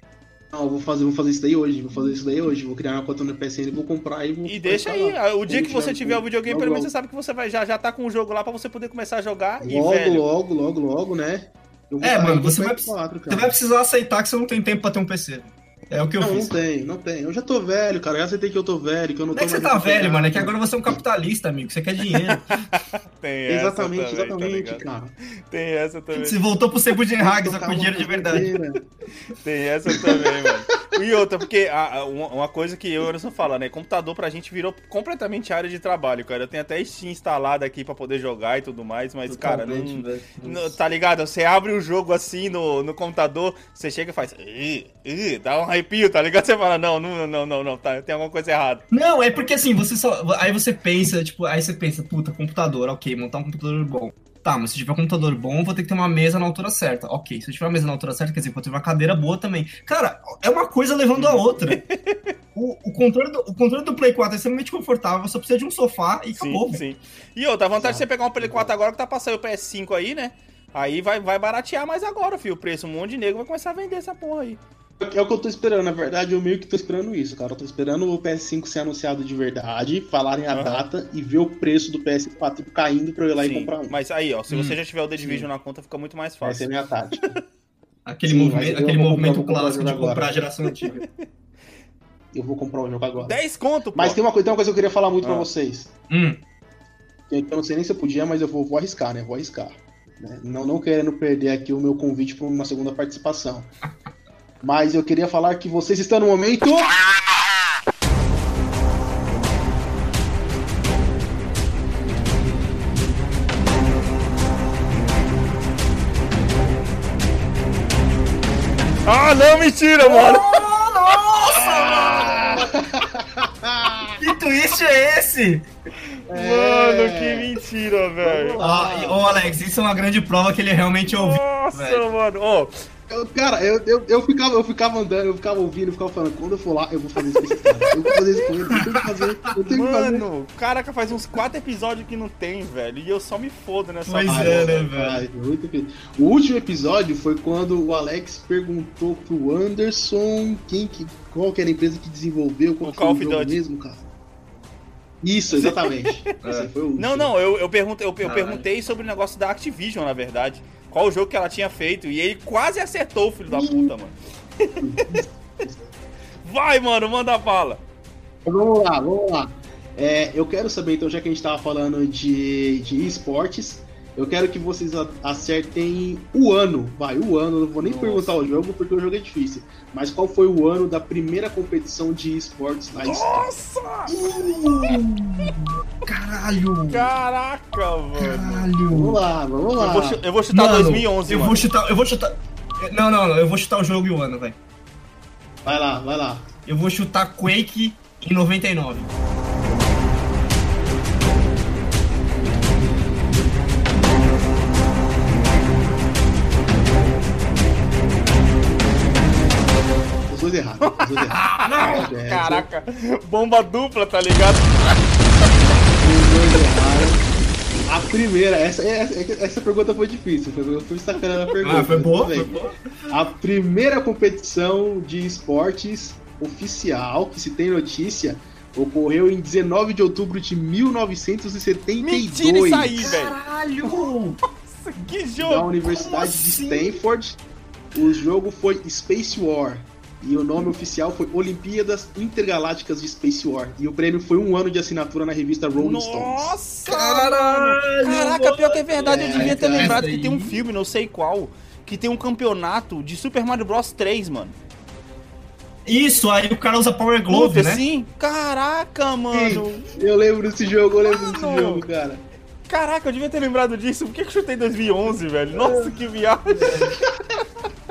Não, eu vou fazer, vou fazer isso daí hoje. Vou fazer isso daí hoje. Vou criar uma conta no PSN, vou comprar e vou. E deixa aí, instalar. o dia que Vou você tirar- tiver o videogame, logo, pelo menos você sabe que você vai já, já tá com o jogo lá pra você poder começar a jogar. E, Logo, velho, logo, logo, logo, né? Eu É, mano, você vai- PS4, Você vai precisar aceitar que você não tem tempo pra ter um PC. É o que eu Não, não fiz. tenho, não tenho. Eu já tô velho, cara. Eu já aceitei que eu tô velho, que eu não Não tô é que você tá velho, mano, é que agora você é um capitalista, amigo. Você quer dinheiro. tem essa Exatamente, também, tá exatamente, ligado? cara. Tem essa também. Você voltou pro tempo de Hags com uma dinheiro de verdade. Tem essa também, mano. E outra, porque a- a- uma uma coisa que eu e o Anderson fala, né? Computador pra gente virou completamente área de trabalho, cara. Eu tenho até Steam instalado aqui pra poder jogar e tudo mais, mas, cara, não, não- Tá ligado? Você abre o jogo assim no, no computador, você chega e faz. "Ih, ih", dá um arrepio, tá ligado? Você fala, não, não, não, não, não, tá, tem alguma coisa errada. Não, é porque assim, você só. Aí você pensa, tipo, aí você pensa, puta, computador, ok, montar um computador bom. Tá, mas se tiver um computador bom, vou ter que ter uma mesa na altura certa. Ok, se eu tiver uma mesa na altura certa, quer dizer, vou ter uma cadeira boa também. Cara, é uma coisa levando a outra. O, o controle do, o controle do Play 4 é extremamente confortável, só precisa de um sofá e acabou, Sim, velho. sim. E outra, a vantagem de você pegar um Play 4 agora que tá passando o PS5 aí, né? Aí vai, vai baratear mais agora, filho, o preço. Um monte de nego vai começar a vender essa porra aí. É o que eu tô esperando, na verdade, eu meio que tô esperando isso, cara. Eu tô esperando o PS5 ser anunciado de verdade, falarem a Aham. data e ver o preço do PS4 caindo pra eu ir lá e Sim, comprar um. Mas aí, ó, se Hum, você já tiver o The sim. Division na conta, fica muito mais Essa é a fácil. minha tática. Aquele Sim, movimento, aquele movimento clássico de agora. comprar a geração antiga. Eu vou comprar o jogo agora. 10 conto, pô. Mas tem uma, coisa, tem uma coisa que eu queria falar muito pra Ah. vocês. Hum, eu não sei nem se eu podia, mas eu vou, vou arriscar, né? Vou arriscar. né? Não, não querendo perder aqui o meu convite para uma segunda participação. Mas eu queria falar que vocês estão no momento. Ah, não, mentira, mano! que twist é esse? Mano, que mentira, velho. Ó, e- ô Alex, isso é uma grande prova que ele realmente ouviu. Nossa, velho. mano. Ó, Eu, cara, eu, eu, eu, ficava, eu ficava andando, eu ficava ouvindo, eu ficava falando, quando eu for lá, eu vou fazer isso com esse cara. Eu vou fazer isso com ele, eu tenho que fazer, eu tenho que fazer. Mano, caraca, faz uns quatro episódios que não tem, velho. E eu só me fodo nessa Pois parte. é, né, velho? muito O último episódio foi quando o Alex perguntou pro Anderson quem que, qual que era a empresa que desenvolveu, qual O que foi o mesmo, cara. Isso, exatamente. Esse aí foi o último. Não, não, eu, eu, perguntei, eu, eu perguntei sobre o negócio da Activision, na verdade. Qual o jogo que ela tinha feito. E ele quase acertou, filho da puta, mano. Vai, mano, manda bala. Vamos lá, vamos lá. É, eu quero saber, então, já que a gente tava falando de, de esportes, eu quero que vocês acertem o ano. Vai, o ano, não vou nem Nossa. perguntar o jogo, porque o jogo é difícil. Mas qual foi o ano da primeira competição de esportes na história? Nossa! Caralho! Caraca, mano. Vamos Caralho! lá, vamos Eu lá. vou, chu- eu vou chutar Mano, 2011, eu mano. vou chutar, eu vou chutar. Não, não, não, eu vou chutar o jogo e o ano, velho. Vai lá, vai lá. Eu vou chutar Quake em 99. Errados. Ah, não! É, Caraca, bomba dupla, tá ligado? Os dois erraram. A primeira, essa, essa, essa pergunta foi difícil, eu fui sacanando a pergunta. Ah, foi boa, tudo foi boa. A primeira competição de esportes oficial que se tem notícia ocorreu em 19 de outubro de 1972. Mentira isso aí, velho. Caralho! Que Da jogo. Universidade Como de assim? Stanford. O jogo foi Space War. E o nome oficial foi Olimpíadas Intergalácticas de Space War. E o prêmio foi um ano de assinatura na revista Rolling Stones. Nossa! Caralho! Caraca, pior que é verdade, eu É, devia ter cara, lembrado que tem um filme, não sei qual, que tem um campeonato de Super Mario Bros 3, mano. Isso, aí o cara usa Power Glove, Puta, né? sim? Caraca, mano. Eu lembro desse jogo, eu lembro desse Mano. jogo, cara. Caraca, eu devia ter lembrado disso. Por que que eu chutei 2011, velho? Nossa, que viagem.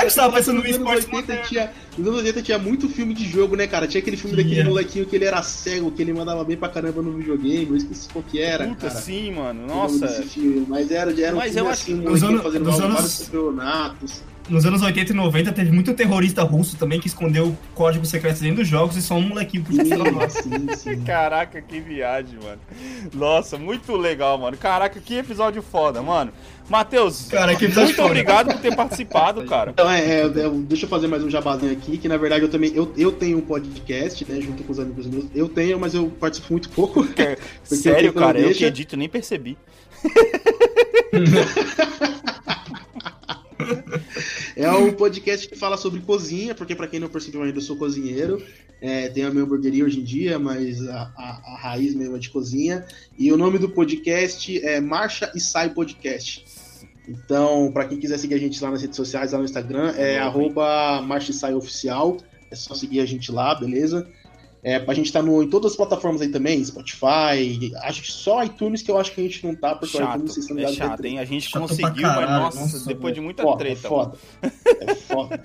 Eu estava pensando no esporte 80 moderno. tinha, nos anos 80 tinha muito filme de jogo, né, cara? Tinha aquele filme daquele Tinha. molequinho que ele era cego, que ele mandava bem pra caramba no videogame. Eu esqueci qual que era, Puta, cara. sim, mano. Nossa. Mas era, era um Mas filme eu acho assim, um que- molequinho Nos anos- fazendo vários anos- campeonatos. Nos anos 80 e 90 teve muito terrorista russo também que escondeu código secreto dentro dos jogos e só um molequinho podia Sim, sim, sim. Caraca, que viagem, mano. Nossa, muito legal, mano. Caraca, que episódio foda, mano. Matheus, Cara, que muito foda. obrigado por ter participado, cara. Então, é, é, é, deixa eu fazer mais um jabazinho aqui, que na verdade eu também, eu, eu tenho um podcast, né, junto com os amigos meus. Eu tenho, mas eu participo muito pouco. Porque Sério, cara, eu que edito nem percebi. É um podcast que fala sobre cozinha, porque pra quem não percebeu ainda, eu sou cozinheiro. É, tenho a minha hamburgueria hoje em dia, mas a, a- a raiz mesmo é de cozinha. E o nome do podcast é Marcha e Sai Podcast. Então, pra quem quiser seguir a gente lá nas redes sociais, lá no Instagram, é arroba Marcha e Sai Oficial. É só seguir a gente lá, beleza? É, a gente tá no, em todas as plataformas aí também, Spotify, acho que só iTunes que eu acho que a gente não tá, porque o Chato, iTunes vocês é chato, treta. hein? A gente Chato conseguiu, caralho, mas nossa, nossa, depois de muita Foda, treta. é foda. É foda.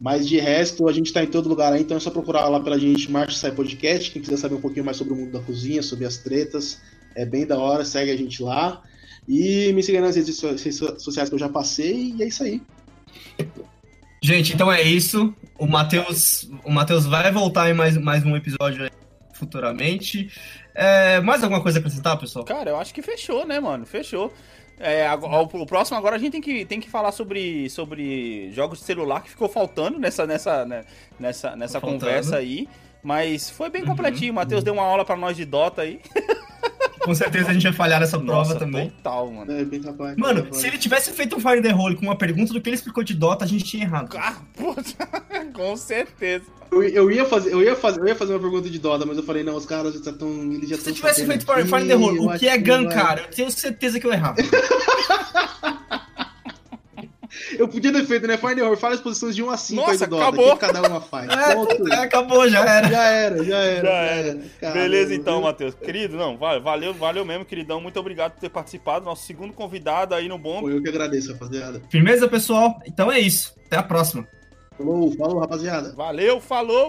Mas de resto, a gente tá em todo lugar aí, então é só procurar lá pela gente Marcha Sai Podcast. Quem quiser saber um pouquinho mais sobre o mundo da cozinha, sobre as tretas, é bem da hora, segue a gente lá. E me siga nas redes sociais que eu já passei, e é isso aí. Gente, então é isso. O Matheus, o Matheus vai voltar em mais, mais um episódio futuramente. É, mais alguma coisa a acrescentar, pessoal? Cara, eu acho que fechou, né, mano? Fechou. É, agora- o, próximo agora a gente tem que, tem que falar sobre, sobre jogos de celular que ficou faltando nessa, nessa, né, nessa, nessa Faltando. conversa aí. Mas foi bem Uhum, completinho. O Matheus deu uma aula pra nós de Dota aí. Com certeza a gente vai falhar nessa prova Nossa, também. total, mano. É, bem capaz, Mano, bem capaz. se ele tivesse feito um Fire the Hole com uma pergunta do que ele explicou de Dota, a gente tinha errado. Ah, puta, com certeza. eu, eu ia fazer, eu, ia fazer, eu ia fazer uma pergunta de Dota, mas eu falei, não, os caras já estão. Eles já Se você tivesse feito Fire aqui, Fire the Hole, o que é Gun, cara? Eu tenho certeza que eu errava. Eu podia ter feito, né? The Hole, fala as posições de 1 a 5 aí Nossa, do Dota. acabou. Cada uma faz. É, Ponto. é, acabou, já era. Já era, já era. Já era. Beleza, então? Matheus. Querido, não, va- valeu, valeu mesmo, queridão. Muito obrigado por ter participado. Nosso segundo convidado aí no. Foi eu que agradeço, rapaziada. Firmeza, pessoal? Então é isso. Até a próxima. Falou, falou, rapaziada. Valeu, falou!